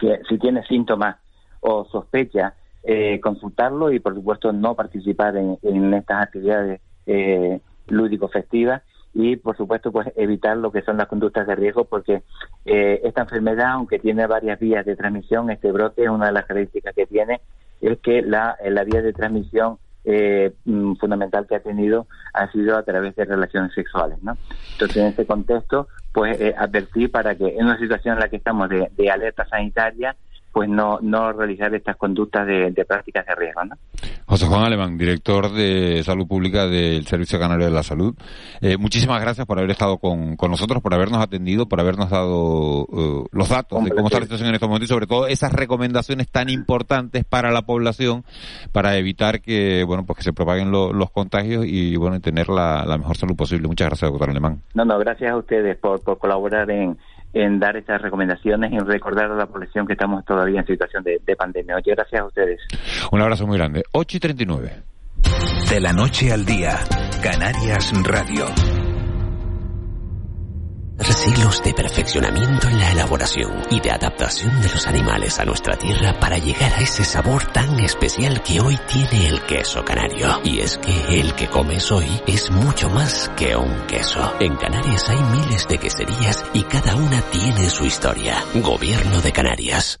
que si tiene síntomas o sospecha, eh, consultarlo y, por supuesto, no participar en, en estas actividades eh, lúdico-festivas y, por supuesto, pues evitar lo que son las conductas de riesgo porque eh, esta enfermedad, aunque tiene varias vías de transmisión, este brote, una de las características que tiene es que la, la vía de transmisión eh, mm, fundamental que ha tenido ha sido a través de relaciones sexuales, ¿no? Entonces, en ese contexto, pues eh, para que en una situación en la que estamos de alerta sanitaria, pues no, no realizar estas conductas de, de prácticas de riesgo. ¿no? José Juan Alemán, director de Salud Pública del Servicio Canario de la Salud. Eh, muchísimas gracias por haber estado con, con, nosotros, por habernos atendido, por habernos dado uh, los datos de cómo está la situación en estos momentos y sobre todo esas recomendaciones tan importantes para la población para evitar que, bueno, pues que se propaguen lo, los contagios y, bueno, tener la, la, mejor salud posible. Muchas gracias, doctor Alemán. No, no, gracias a ustedes por, por colaborar en en dar estas recomendaciones y recordar a la población que estamos todavía en situación de, de pandemia. Muchas gracias a ustedes. Un abrazo muy grande. 8 y 39. De la noche al día, Canarias Radio siglos de perfeccionamiento en la elaboración y de adaptación de los animales a nuestra tierra para llegar a ese sabor tan especial que hoy tiene el queso canario. Y es que el que comes hoy es mucho más que un queso. En Canarias hay miles de queserías y cada una tiene su historia. Gobierno de Canarias.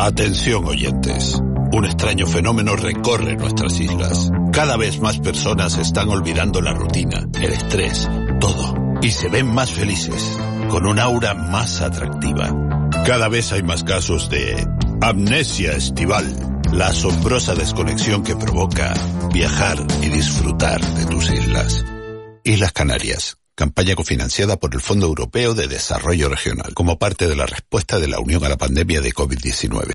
Atención oyentes. Un extraño fenómeno recorre nuestras islas. Cada vez más personas están olvidando la rutina, el estrés, todo. Y se ven más felices, con un aura más atractiva. Cada vez hay más casos de amnesia estival, la asombrosa desconexión que provoca viajar y disfrutar de tus islas. Islas Canarias, campaña cofinanciada por el Fondo Europeo de Desarrollo Regional, como parte de la respuesta de la Unión a la pandemia de COVID-19.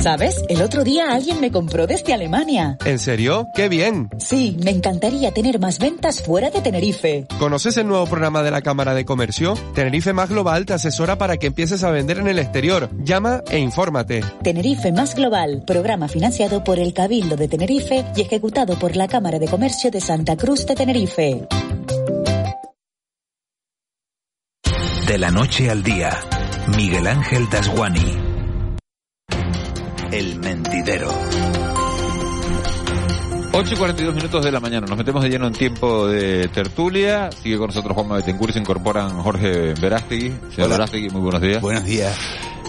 ¿Sabes? El otro día alguien me compró desde Alemania. ¿En serio? ¡Qué bien! Sí, me encantaría tener más ventas fuera de Tenerife. ¿Conoces el nuevo programa de la Cámara de Comercio? Tenerife Más Global te asesora para que empieces a vender en el exterior. Llama e infórmate. Tenerife Más Global, programa financiado por el Cabildo de Tenerife y ejecutado por la Cámara de Comercio de Santa Cruz de Tenerife. De la noche al día, Miguel Ángel Dasguani. El mentidero. 8 y 42 minutos de la mañana. Nos metemos de lleno en tiempo de tertulia. Sigue con nosotros Juan Betancourt y se incorporan Jorge Verástegui. Señor Verástegui, muy buenos días. Buenos días.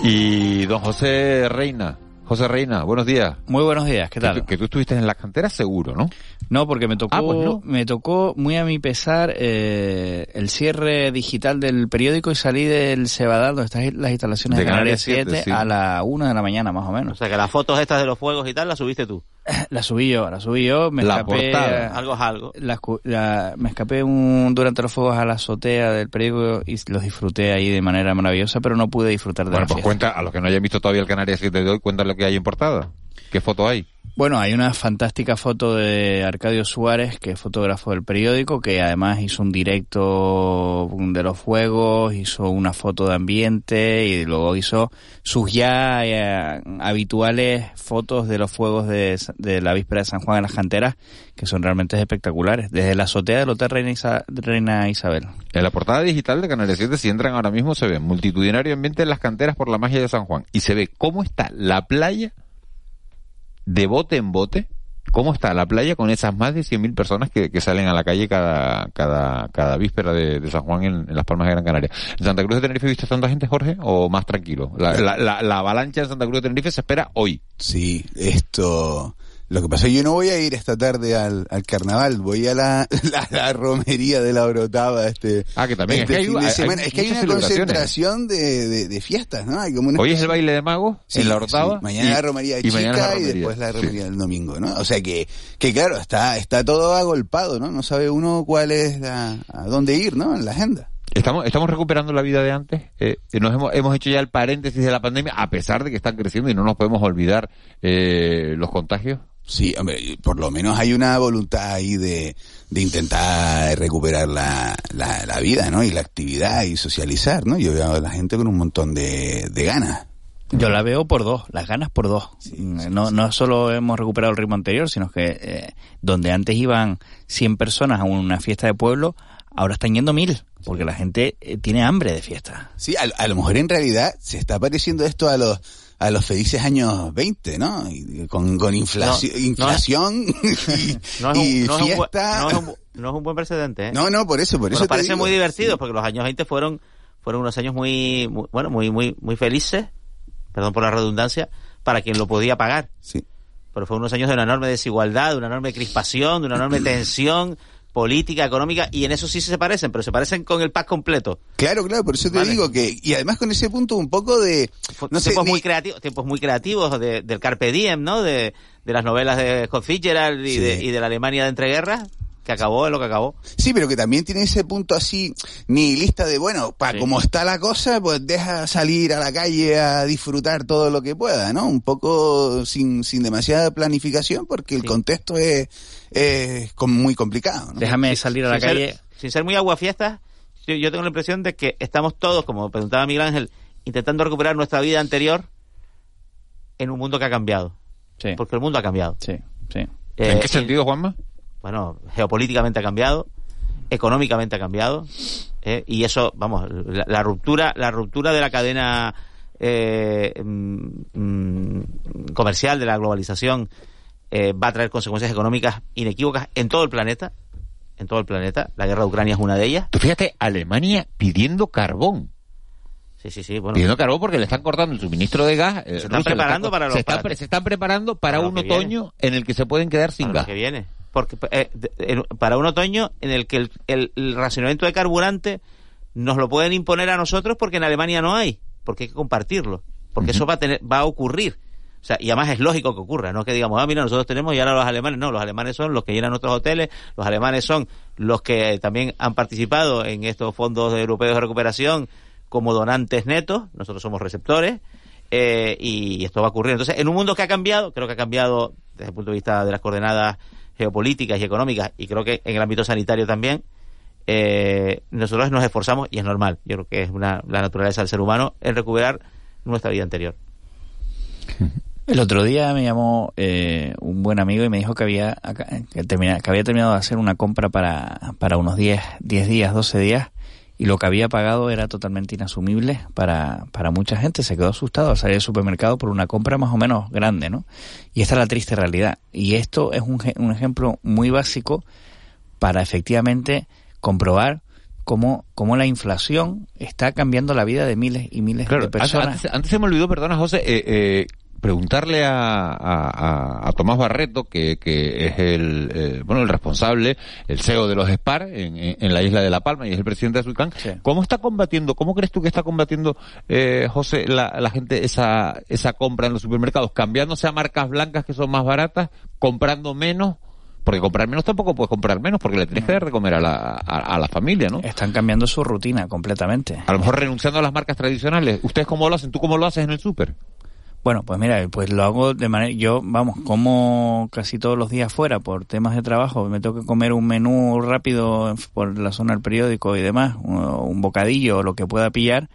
Y don José Reina. José Reina, buenos días. Muy buenos días, ¿qué tal? Que, que tú estuviste en las canteras seguro, ¿no? No, porque me tocó, Ah, pues no. me tocó muy a mi pesar eh, el cierre digital del periódico y salí del Cebadal, donde están las instalaciones De de, Canarias Canarias 7, 7, sí. a la una de la mañana más o menos. O sea, que las fotos estas de los fuegos y tal las subiste tú. La subí yo, la subí yo, me La escapé. portada. Algo es algo. la la- me escapé un, durante los fuegos a la azotea del periódico y los disfruté ahí de manera maravillosa, pero no pude disfrutar de Bueno, la pues fiesta. cuenta, a los que no hayan visto todavía el Canarias 7 de hoy, cuenta lo que hay en portada. ¿Qué foto hay? Bueno, hay una fantástica foto de Arcadio Suárez, que es fotógrafo del periódico, que además hizo un directo de los fuegos, hizo una foto de ambiente y luego hizo sus ya eh, habituales fotos de los fuegos de, de la víspera de San Juan en las canteras, que son realmente espectaculares, desde la azotea del Hotel Reina, Reina Isabel. En la portada digital de Canarias 7, si entran ahora mismo, se ve multitudinario ambiente en las canteras por la magia de San Juan. Y se ve cómo está la playa de bote en bote, cómo está la playa con esas más de 100.000 personas que, salen a la calle cada, cada, cada víspera de, de San Juan en, en las Palmas de Gran Canaria. ¿En Santa Cruz de Tenerife viste tanta gente, Jorge? ¿O más tranquilo? La, la, la, la avalancha en Santa Cruz de Tenerife se espera hoy. Sí, esto Lo que pasa es que yo no voy a ir esta tarde al, al carnaval, voy a la, la, la romería de la Orotava este, Ah, que también, este es que hay- fin de hay- semana. hay es que hay una concentración de, de, de fiestas, ¿no? Hay como una Hoy es el baile de magos Sí, en la Orotava. sí. Mañana y- la romería y chica la y después la Sí. romería del domingo, ¿no? O sea que, que claro, está, está todo agolpado, ¿no? No sabe uno cuál es la, a dónde ir, ¿no? En la agenda. Estamos, estamos recuperando la vida de antes. Eh, nos hemos, hemos hecho ya el paréntesis de la pandemia, a pesar de que están creciendo y no nos podemos olvidar eh, los contagios. Sí, hombre, por lo menos hay una voluntad ahí de, de intentar recuperar la, la, la vida, ¿no? Y la actividad y socializar, ¿no? Yo veo a la gente con un montón de, de ganas. Yo la veo por dos, las ganas por dos. Mm, no, no solo hemos recuperado el ritmo anterior, sino que eh, donde antes iban 100 personas a una fiesta de pueblo, ahora están yendo mil, porque la gente eh, tiene hambre de fiesta. Sí, a, a lo mejor en realidad se está pareciendo esto a los a los felices años 20, ¿no? Y con, con inflación, No, no. inflación y, No es un, y no es un buen- fiesta. no es un bu- no es un buen precedente, ¿eh? No, no, por eso, por eso parece muy divertido porque los años 20 fueron fueron unos años muy, muy- bueno muy muy muy felices perdón por la redundancia para quien lo podía pagar sí pero fue unos años de una enorme desigualdad de una enorme crispación de una enorme tensión política económica y en eso sí se parecen pero se parecen con el pack completo Claro, claro, por eso te Vale. digo que y además con ese punto un poco de no sé, tiempos ni- muy creativos tiempos muy creativos de- del carpe diem no de, de las novelas de Scott Fitzgerald y, Sí. de, y de la Alemania de entreguerras que acabó en lo que acabó Sí, pero que también tiene ese punto así nihilista de, bueno, para Sí. como está la cosa, pues deja salir a la calle a disfrutar todo lo que pueda, ¿no? Un poco sin, sin demasiada planificación porque el contexto es, es muy complicado, ¿no? Déjame salir a la sin calle. Ser, sin ser muy aguafiestas, yo, yo tengo la impresión de que estamos todos, como preguntaba Miguel Ángel, intentando recuperar nuestra vida anterior en un mundo que ha cambiado. Sí. Porque el mundo ha cambiado. Sí, sí. ¿En Eh, qué sentido, Juanma? Bueno, geopolíticamente ha cambiado, económicamente ha cambiado, eh, y eso, vamos, la, la ruptura, la ruptura de la cadena eh, mm, mm, comercial de la globalización eh, va a traer consecuencias económicas inequívocas en todo el planeta, en todo el planeta. La guerra de Ucrania es una de ellas. Tú fíjate, Alemania pidiendo carbón. Sí, sí, sí. Bueno, pidiendo carbón porque le están cortando el suministro de gas. Se están Rusia preparando está- para los- se, están, se están preparando para, un viene. otoño en el que se pueden quedar sin para gas. lo que viene. Porque eh, de- para un otoño en el que el, el- el racionamiento de carburante nos lo pueden imponer a nosotros porque en Alemania no hay, porque hay que compartirlo, porque eso va a tener, va a ocurrir. O sea, y además es lógico que ocurra, no que digamos, ah, mira, nosotros tenemos y ahora los alemanes, no, los alemanes son los que llenan nuestros hoteles, los alemanes son los que también han participado en estos fondos europeos de recuperación como donantes netos, nosotros somos receptores, eh, y esto va a ocurrir. Entonces, en un mundo que ha cambiado, creo que ha cambiado desde el punto de vista de las coordenadas geopolíticas y económicas, y creo que en el ámbito sanitario también, eh, nosotros nos esforzamos, y es normal, yo creo que es una, la naturaleza del ser humano, en recuperar nuestra vida anterior. El otro día me llamó eh, un buen amigo y me dijo que había que, termina- que había terminado de hacer una compra para, para unos 10, 10 días, 12 días y lo que había pagado era totalmente inasumible para, para mucha gente. Se quedó asustado al salir del supermercado por una compra más o menos grande, ¿no? Y esta es la triste realidad. Y esto es un, un ejemplo muy básico para efectivamente comprobar cómo, cómo la inflación está cambiando la vida de miles y miles Claro, de personas. Antes, antes se me olvidó, perdona José, eh, eh, preguntarle a, a- a- Tomás Barreto, que, que es el eh, bueno el responsable, el CEO de los SPAR en, en- en la isla de La Palma y es el presidente de Suicán, ¿cómo está combatiendo, cómo crees tú que está combatiendo, eh, José, la, la gente esa, esa compra en los supermercados? ¿Cambiándose a marcas blancas que son más baratas? ¿Comprando menos? Porque comprar menos tampoco puedes comprar menos porque le tienes que dar de comer a la, a, a la familia, ¿no? Están cambiando su rutina completamente. A lo mejor renunciando a las marcas tradicionales. ¿Ustedes cómo lo hacen? ¿Tú cómo lo haces en el súper? Bueno, pues mira, pues lo hago de manera, yo, vamos, como casi todos los días fuera por temas de trabajo, me que comer un menú rápido por la zona del periódico y demás, un, bocadillo o lo que pueda pillar,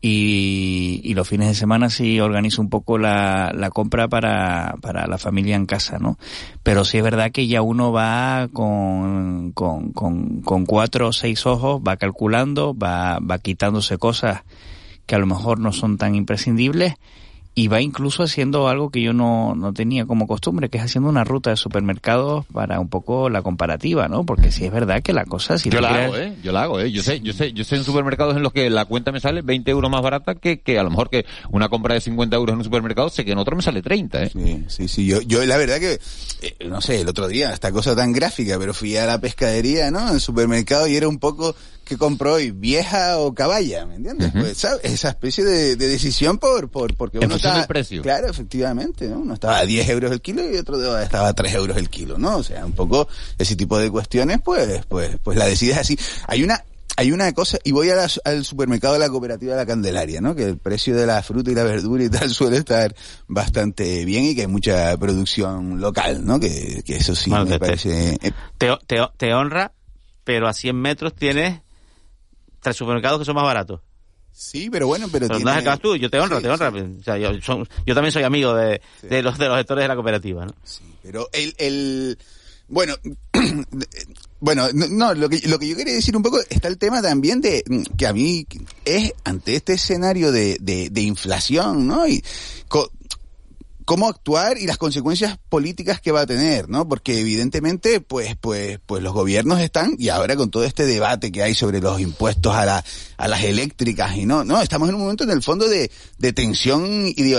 y, y los fines de semana sí organizo un poco la, la compra para, para la familia en casa, ¿no? Pero sí es verdad que ya uno va con, con, con, con cuatro o seis ojos, va calculando, va, va quitándose cosas que a lo mejor no son tan imprescindibles, y va incluso haciendo algo que yo no, no tenía como costumbre, que es haciendo una ruta de supermercados para un poco la comparativa, ¿no? Porque si es verdad que la cosa... Si yo la quieres- hago, ¿eh? Yo la hago, ¿eh? Yo sé, yo sé, yo sé en supermercados en los que la cuenta me sale 20 euros más barata que, que a lo mejor que una compra de 50 euros en un supermercado, sé que en otro me sale 30, ¿eh? Sí, sí, sí. Yo, yo la verdad que, eh, no sé, el otro día, esta cosa tan gráfica, pero fui a la pescadería, ¿no? En el supermercado y era un poco, ¿qué compró hoy? ¿Vieja o caballa? ¿Me entiendes? Pues, ¿sabes? Esa especie de, de decisión por, por, porque En uno está... precio. Claro, efectivamente, ¿no? Uno estaba a 10 euros el kilo y otro estaba a 3 euros el kilo, ¿no? O sea, un poco ese tipo de cuestiones, pues, pues, pues la decides así. Hay una, hay una cosa, y voy a la- al supermercado de la cooperativa de la Candelaria, ¿no? Que el precio de la fruta y la verdura y tal suele estar bastante bien y que hay mucha producción local, ¿no? Que, que eso sí Bueno, me te- parece... eh, Te, te, te honra, pero a 100 metros tienes tres supermercados que son más baratos. Sí, pero bueno, pero, no tiene- acabas tú, yo te honro, te honro. O sea, yo, son- yo también soy amigo de, de los de los gestores de la cooperativa, ¿no? Pero el, el bueno, bueno, no, no, lo que lo que yo quería decir un poco está el tema también de mm, que a mí es ante este escenario de, de, de inflación, ¿no? Y co- cómo actuar y las consecuencias políticas que va a tener, ¿no? Porque evidentemente, pues, pues, pues los gobiernos están, y ahora con todo este debate que hay sobre los impuestos a la, a las eléctricas y no, no, estamos en un momento en el fondo de, de tensión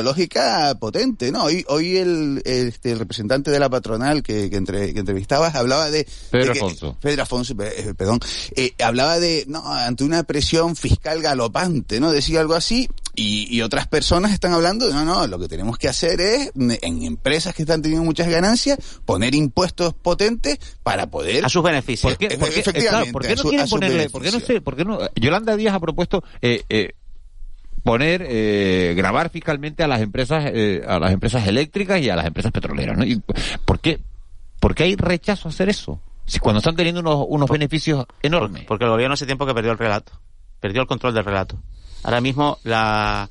ideológica potente, ¿no? Hoy, hoy el, este, el representante de la patronal que, que, entre- que entrevistabas hablaba de... Pedro de que- Afonso. Pedro Afonso, eh, perdón, eh, hablaba de, no, ante una presión fiscal galopante, ¿no? Decía algo así, y, y otras personas están hablando, de, no, no, lo que tenemos que hacer es, mm, en empresas que están teniendo muchas ganancias, poner impuestos potentes para poder... A sus beneficios. ¿Por qué, Efe- por qué- efectivamente, claro, ¿por qué a no su- quieren a ponerle, por qué no sé, por qué no, Yolanda Díaz ha propuesto, eh, eh, poner, eh, grabar fiscalmente a las empresas, eh, a las empresas eléctricas y a las empresas petroleras, ¿no? Y, ¿Por qué, por qué hay rechazo a hacer eso? Si cuando están teniendo unos, unos beneficios enormes. Porque el gobierno hace tiempo que perdió el relato. Perdió el control del relato. Ahora mismo la,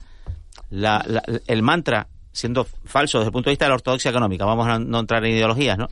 la- la- el mantra, siendo falso desde el punto de vista de la ortodoxia económica, vamos a no entrar en ideologías, ¿no?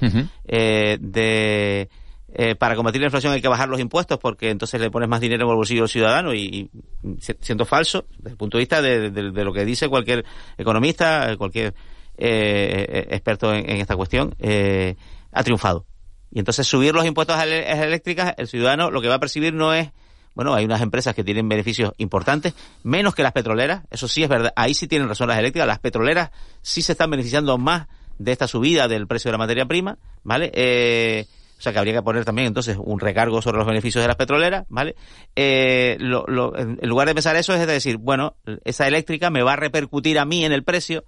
Eh, de eh, para combatir la inflación hay que bajar los impuestos porque entonces le pones más dinero en el bolsillo del ciudadano y, y si- siendo falso desde el punto de vista de, lo que dice cualquier economista, cualquier eh, experto en, en esta cuestión, eh, ha triunfado. Y entonces subir los impuestos a las eléctricas, el ciudadano lo que va a percibir no es, bueno, hay unas empresas que tienen beneficios importantes, menos que las petroleras, eso sí es verdad, ahí sí tienen razón las eléctricas, las petroleras sí se están beneficiando más de esta subida del precio de la materia prima, ¿vale? Eh, o sea que habría que poner también entonces un recargo sobre los beneficios de las petroleras, ¿vale? Eh, lo- lo- en lugar de pensar eso es decir, bueno, esa eléctrica me va a repercutir a mí en el precio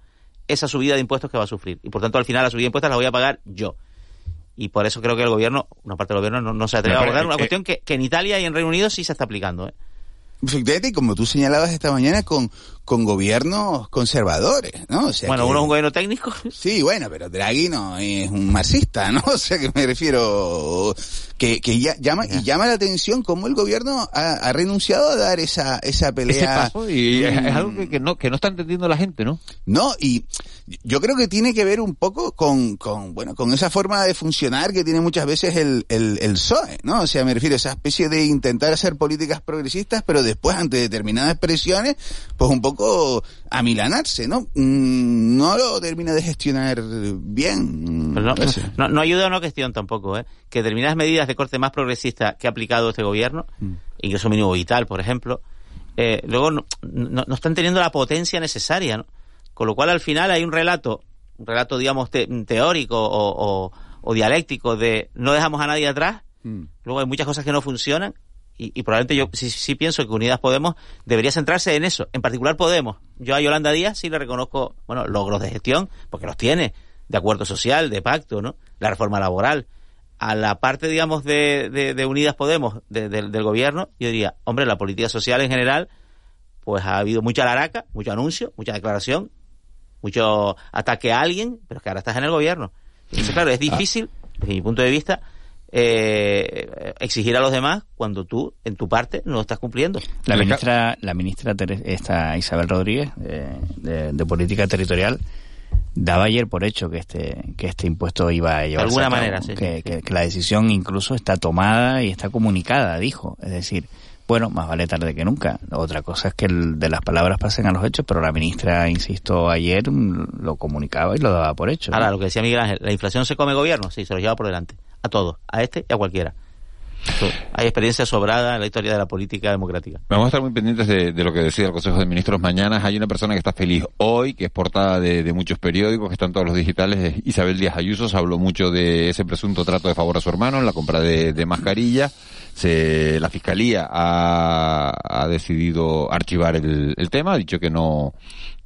esa subida de impuestos que va a sufrir. Y por tanto al final la subida de impuestos la voy a pagar yo. Y por eso creo que el gobierno, una parte del gobierno no, no se atreve a abordar una eh, cuestión que, que en Italia y en Reino Unido sí se está aplicando. ¿eh? Efectivamente, como tú señalabas esta mañana, con, con gobiernos conservadores, ¿no? O sea Bueno, que- uno es un gobierno técnico. Sí, bueno, pero Draghi no es un marxista, ¿no? O sea que me refiero que, que ya, llama y llama la atención cómo el gobierno ha, ha renunciado a dar esa esa pelea. Ese paso y es, Mm, es algo que, que no que no está entendiendo la gente, ¿no? No, y yo creo que tiene que ver un poco con, con bueno, con esa forma de funcionar que tiene muchas veces el, el, el PSOE, ¿no? O sea, me refiero a esa especie de intentar hacer políticas progresistas, pero después ante determinadas presiones, pues un poco amilanarse, ¿no? Mm, No lo termina de gestionar bien. Pero no, no, no ayuda a una cuestión tampoco, ¿eh? que determinadas medidas de corte más progresista que ha aplicado este gobierno, Mm. ingreso mínimo vital, por ejemplo, eh, luego no, no- no están teniendo la potencia necesaria, ¿no? Con lo cual al final hay un relato, un relato digamos te- teórico o, o- o dialéctico de no dejamos a nadie atrás, Mm. luego hay muchas cosas que no funcionan y, y probablemente yo sí, sí pienso que Unidas Podemos debería centrarse en eso, en particular Podemos. Yo a Yolanda Díaz sí le reconozco, bueno, logros de gestión, porque los tiene, de acuerdo social, de pacto, ¿no? La reforma laboral. A la parte, digamos, de, de- de Unidas Podemos, de- del- del gobierno, yo diría, hombre, la política social en general, pues ha habido mucha laraca, mucho anuncio, mucha declaración, mucho ataque a alguien, pero es que ahora estás en el gobierno. Entonces, claro, es difícil, desde mi punto de vista, eh, exigir a los demás cuando tú, en tu parte, no lo estás cumpliendo. La ministra, la ministra esta Isabel Rodríguez de, de- de Política Territorial daba ayer por hecho que este que este impuesto iba a llevarse alguna a cabo, manera, sí. que, que- que la decisión incluso está tomada y está comunicada, dijo. Es decir, bueno, más vale tarde que nunca. Otra cosa es que el, de las palabras pasen a los hechos, pero la ministra, insisto, ayer lo comunicaba y lo daba por hecho. Ahora, lo que decía Miguel Ángel, ¿la inflación se come gobierno? Sí, se lo lleva por delante. A todos, a este y a cualquiera. Hay experiencia sobrada en la historia de la política democrática. Vamos a estar muy pendientes de, de lo que decía el Consejo de Ministros mañana. Hay una persona que está feliz hoy, que es portada de, de muchos periódicos, que están todos los digitales. es Isabel Díaz Ayuso se habló mucho de ese presunto trato de favor a su hermano en la compra de, de mascarilla. Se, la fiscalía ha, ha decidido archivar el, el tema, ha dicho que no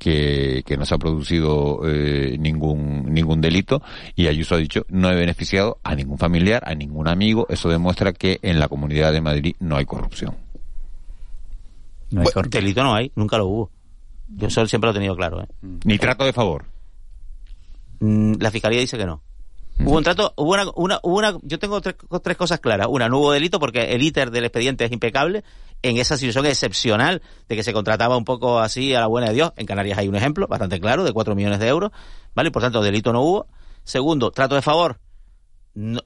que, que no se ha producido eh, ningún ningún delito y Ayuso ha dicho no he beneficiado a ningún familiar, a ningún amigo. Eso demuestra que en la Comunidad de Madrid no hay corrupción. No hay cor- delito no hay, nunca lo hubo. Yo eso siempre lo he tenido claro. ¿eh? Ni trato de favor. Mm, La fiscalía dice que no. Hubo un trato, hubo una, una, hubo una, yo tengo tres, tres cosas claras. Una, no hubo delito porque el íter del expediente es impecable. En esa situación excepcional de que se contrataba un poco así a la buena de Dios, en Canarias hay un ejemplo bastante claro de 4 millones de euros, ¿vale? Y por tanto, delito no hubo. Segundo, trato de favor.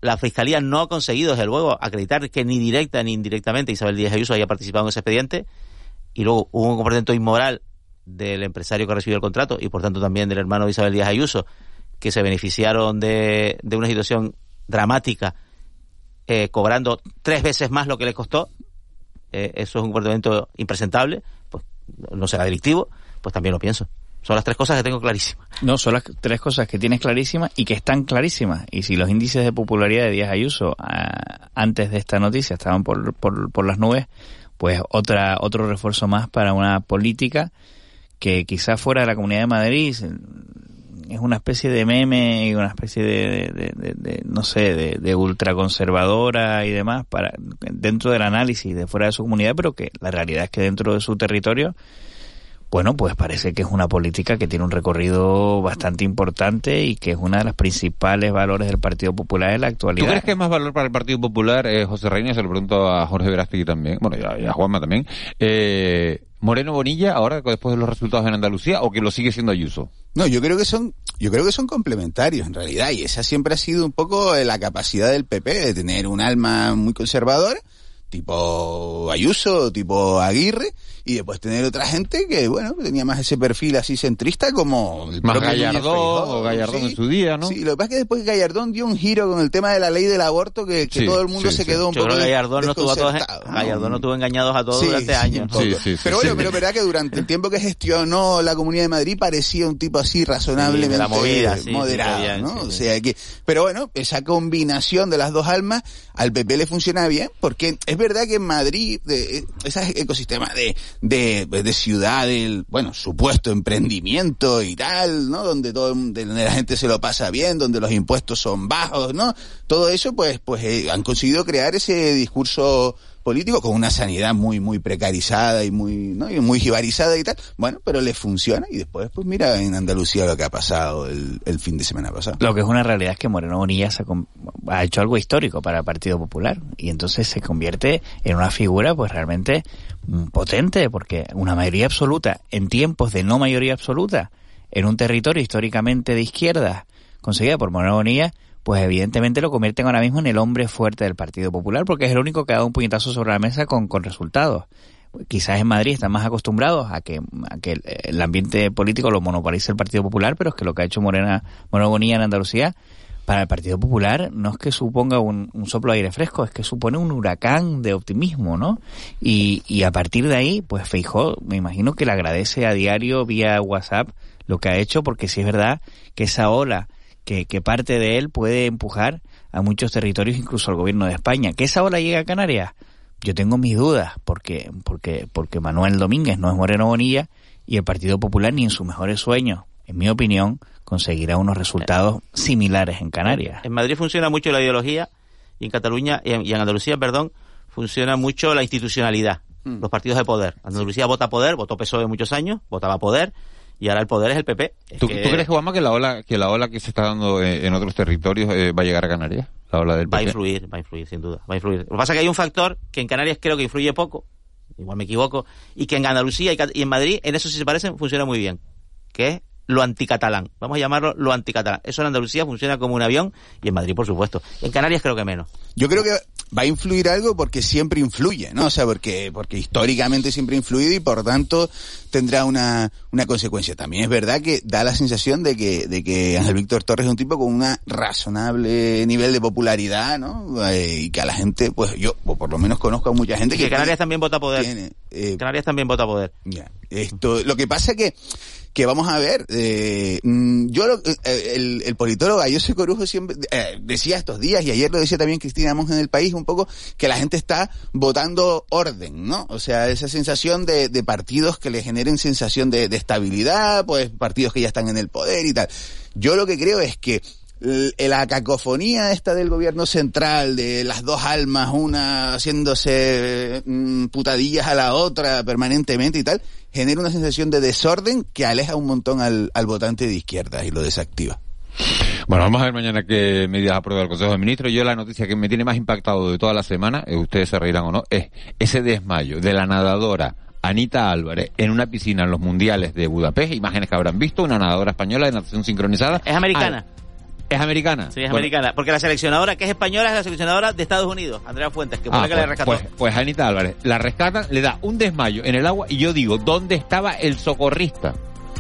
La fiscalía no ha conseguido, desde luego, acreditar que ni directa ni indirectamente Isabel Díaz Ayuso haya participado en ese expediente. Y luego hubo un comportamiento inmoral del empresario que recibió el contrato y por tanto también del hermano de Isabel Díaz Ayuso, que se beneficiaron de, de una situación dramática, eh, cobrando tres veces más lo que les costó. Eh, eso es un comportamiento impresentable, pues no será delictivo, pues también lo pienso. Son las tres cosas que tengo clarísimas. No, son las tres cosas que tienes clarísimas y que están clarísimas. Y si los índices de popularidad de Díaz Ayuso ah, antes de esta noticia estaban por, por, por las nubes, pues otra otro refuerzo más para una política que quizás fuera de la Comunidad de Madrid es una especie de meme y una especie de, de- de- de- no sé, de, ultraconservadora y demás para dentro del análisis de fuera de su comunidad, pero que la realidad es que dentro de su territorio bueno, pues parece que es una política que tiene un recorrido bastante importante y que es una de las principales valores del Partido Popular en la ¿Tú actualidad. crees que es más valor para el Partido Popular, eh, José Reina? Se lo pregunto a Jorge Verástegui también, bueno, y a, y a Juanma también. Eh, Moreno Bonilla, ahora después de los resultados en Andalucía, o que lo sigue siendo Ayuso? No, yo creo que son, yo creo que son complementarios en realidad, y esa siempre ha sido un poco eh, la capacidad del PP de tener un alma muy conservadora, tipo Ayuso, tipo Aguirre, y después tener otra gente que, bueno, tenía más ese perfil así centrista como el Más Gallardón, o Gallardón sí. en su día, ¿no? Sí, lo que pasa es que después Gallardón dio un giro con el tema de la ley del aborto que, que Sí, todo el mundo sí, se sí. quedó un Yo poco creo Gallardón no estuvo a todos, desconcertado, ¿no? Gallardón no estuvo engañados a todos Sí, durante sí, años. un poco. pero bueno, pero es verdad que durante el tiempo que gestionó la Comunidad de Madrid parecía un tipo así razonablemente Sí, la movida, sí, sí, moderado, ¿no? sí, o sí. sea que, pero bueno, esa combinación de las dos almas al PP le funciona bien, porque es verdad que en Madrid, de, ese ecosistema de, de, de ciudad, del, bueno, supuesto emprendimiento y tal, ¿no? Donde todo, donde la gente se lo pasa bien, donde los impuestos son bajos, ¿no? Todo eso, pues, pues eh, han conseguido crear ese discurso político con una sanidad muy muy precarizada y muy ¿no? y muy jibarizada y tal bueno pero le funciona y después pues mira en Andalucía lo que ha pasado el, el fin de semana pasado Lo que es una realidad es que Moreno Bonilla se ha, ha hecho algo histórico para el Partido Popular y entonces se convierte en una figura pues realmente mm, potente porque una mayoría absoluta en tiempos de no mayoría absoluta en un territorio históricamente de izquierda conseguida por Moreno Bonilla pues evidentemente lo convierten ahora mismo en el hombre fuerte del Partido Popular porque es el único que ha dado un puñetazo sobre la mesa con, con resultados quizás en Madrid están más acostumbrados a que, a que el, ambiente político lo monopolice el Partido Popular, pero es que lo que ha hecho Morena, Moreno Bonilla en Andalucía, para el Partido Popular no es que suponga un, un soplo de aire fresco, es que supone un huracán de optimismo, ¿no? Y, y a partir de ahí, pues Feijó, me imagino que le agradece a diario vía WhatsApp lo que ha hecho, porque sí es verdad que esa ola que, que parte de él puede empujar a muchos territorios, incluso al gobierno de España. ¿Que esa ola llegue a Canarias? Yo tengo mis dudas, porque, porque, porque Manuel Domínguez no es Moreno Bonilla y el Partido Popular ni en sus mejores sueños, en mi opinión, conseguirá unos resultados similares en Canarias. En Madrid funciona mucho la ideología y en Cataluña y en, y en Andalucía, perdón, funciona mucho la institucionalidad, los partidos de poder. Andalucía vota poder, votó PSOE muchos años, votaba poder y ahora el poder es el PP. Es ¿Tú, que tú crees, Juanma, que la ola que la ola que se está dando eh, en otros territorios eh, va a llegar a Canarias? La ola del va a PP. influir, va a influir, sin duda, va a influir. Lo que pasa es que hay un factor que en Canarias creo que influye poco, igual me equivoco, y que en Andalucía y, en Madrid, en eso sí se parecen, funciona muy bien, que es lo anticatalán. Vamos a llamarlo lo anticatalán. Eso en Andalucía funciona como un avión y en Madrid, por supuesto. En Canarias creo que menos. Yo creo que va a influir algo porque siempre influye, ¿no? O sea, porque, porque históricamente siempre ha influido y por tanto tendrá una, una consecuencia. También es verdad que da la sensación de que, de que Ángel Víctor Torres es un tipo con un razonable nivel de popularidad, ¿no? Eh, y que a la gente, pues yo, o por lo menos conozco a mucha gente Y que, que Canarias también vota poder. tiene, eh, Canarias también vota poder. ya. Esto, lo que pasa que, que vamos a ver, eh, mm, yo, lo- eh, el, el politólogo Ayoce Corujo siempre eh, decía estos días, y ayer lo decía también Cristina Monge en el país, un poco, que la gente está votando orden, ¿no? O sea, esa sensación de, de partidos que le generen sensación de, de estabilidad, pues partidos que ya están en el poder y tal. Yo lo que creo es que l- la cacofonía esta del gobierno central, de las dos almas, una haciéndose mm, putadillas a la otra permanentemente y tal, genera una sensación de desorden que aleja un montón al, al votante de izquierda y lo desactiva. Bueno, vamos a ver mañana qué medidas aprueba el Consejo de Ministros. Yo la noticia que me tiene más impactado de toda la semana, eh, ustedes se reirán o no, es ese desmayo de la nadadora Anita Álvarez en una piscina en los mundiales de Budapest, imágenes que habrán visto, una nadadora española de natación sincronizada. Es americana. Es americana. Sí, es Bueno, americana. Porque la seleccionadora que es española es la seleccionadora de Estados Unidos, Andrea Fuentes, que fue Ah, la que la pues, rescató. pues, pues Anita Álvarez la rescatan, le da un desmayo en el agua y yo digo, ¿dónde estaba el socorrista?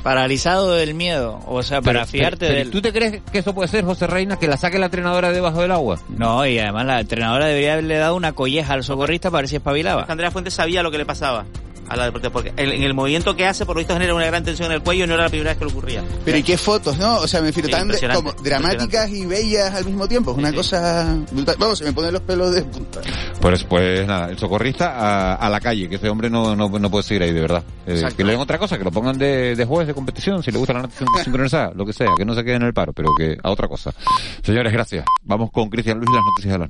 Paralizado del miedo, o sea, para Pero- fiarte pero- de pero ¿Tú te crees que eso puede ser, José Reina, que la saque la entrenadora debajo del agua? No, y además la entrenadora debería haberle dado una colleja al socorrista para ver si espabilaba. Andrea Fuentes sabía lo que le pasaba a la deporte porque en, en el movimiento que hace por lo visto genera una gran tensión en el cuello y no era la primera vez que le ocurría. Pero ¿y qué fotos, no? O sea, me refiero Sí, tan de- como dramáticas y bellas al mismo tiempo. Es una cosa brutal. Vamos, se me ponen los pelos de punta. Pues, pues nada, el socorrista a, a la calle, que ese hombre no, no, no puede seguir ahí, de verdad. Eh, que le den otra cosa, que lo pongan de, de juez de competición, si le gusta la natación sincronizada, lo que sea, que no se quede en el paro, pero que a otra cosa. Señores, gracias. Vamos con Cristian Luis y las noticias de las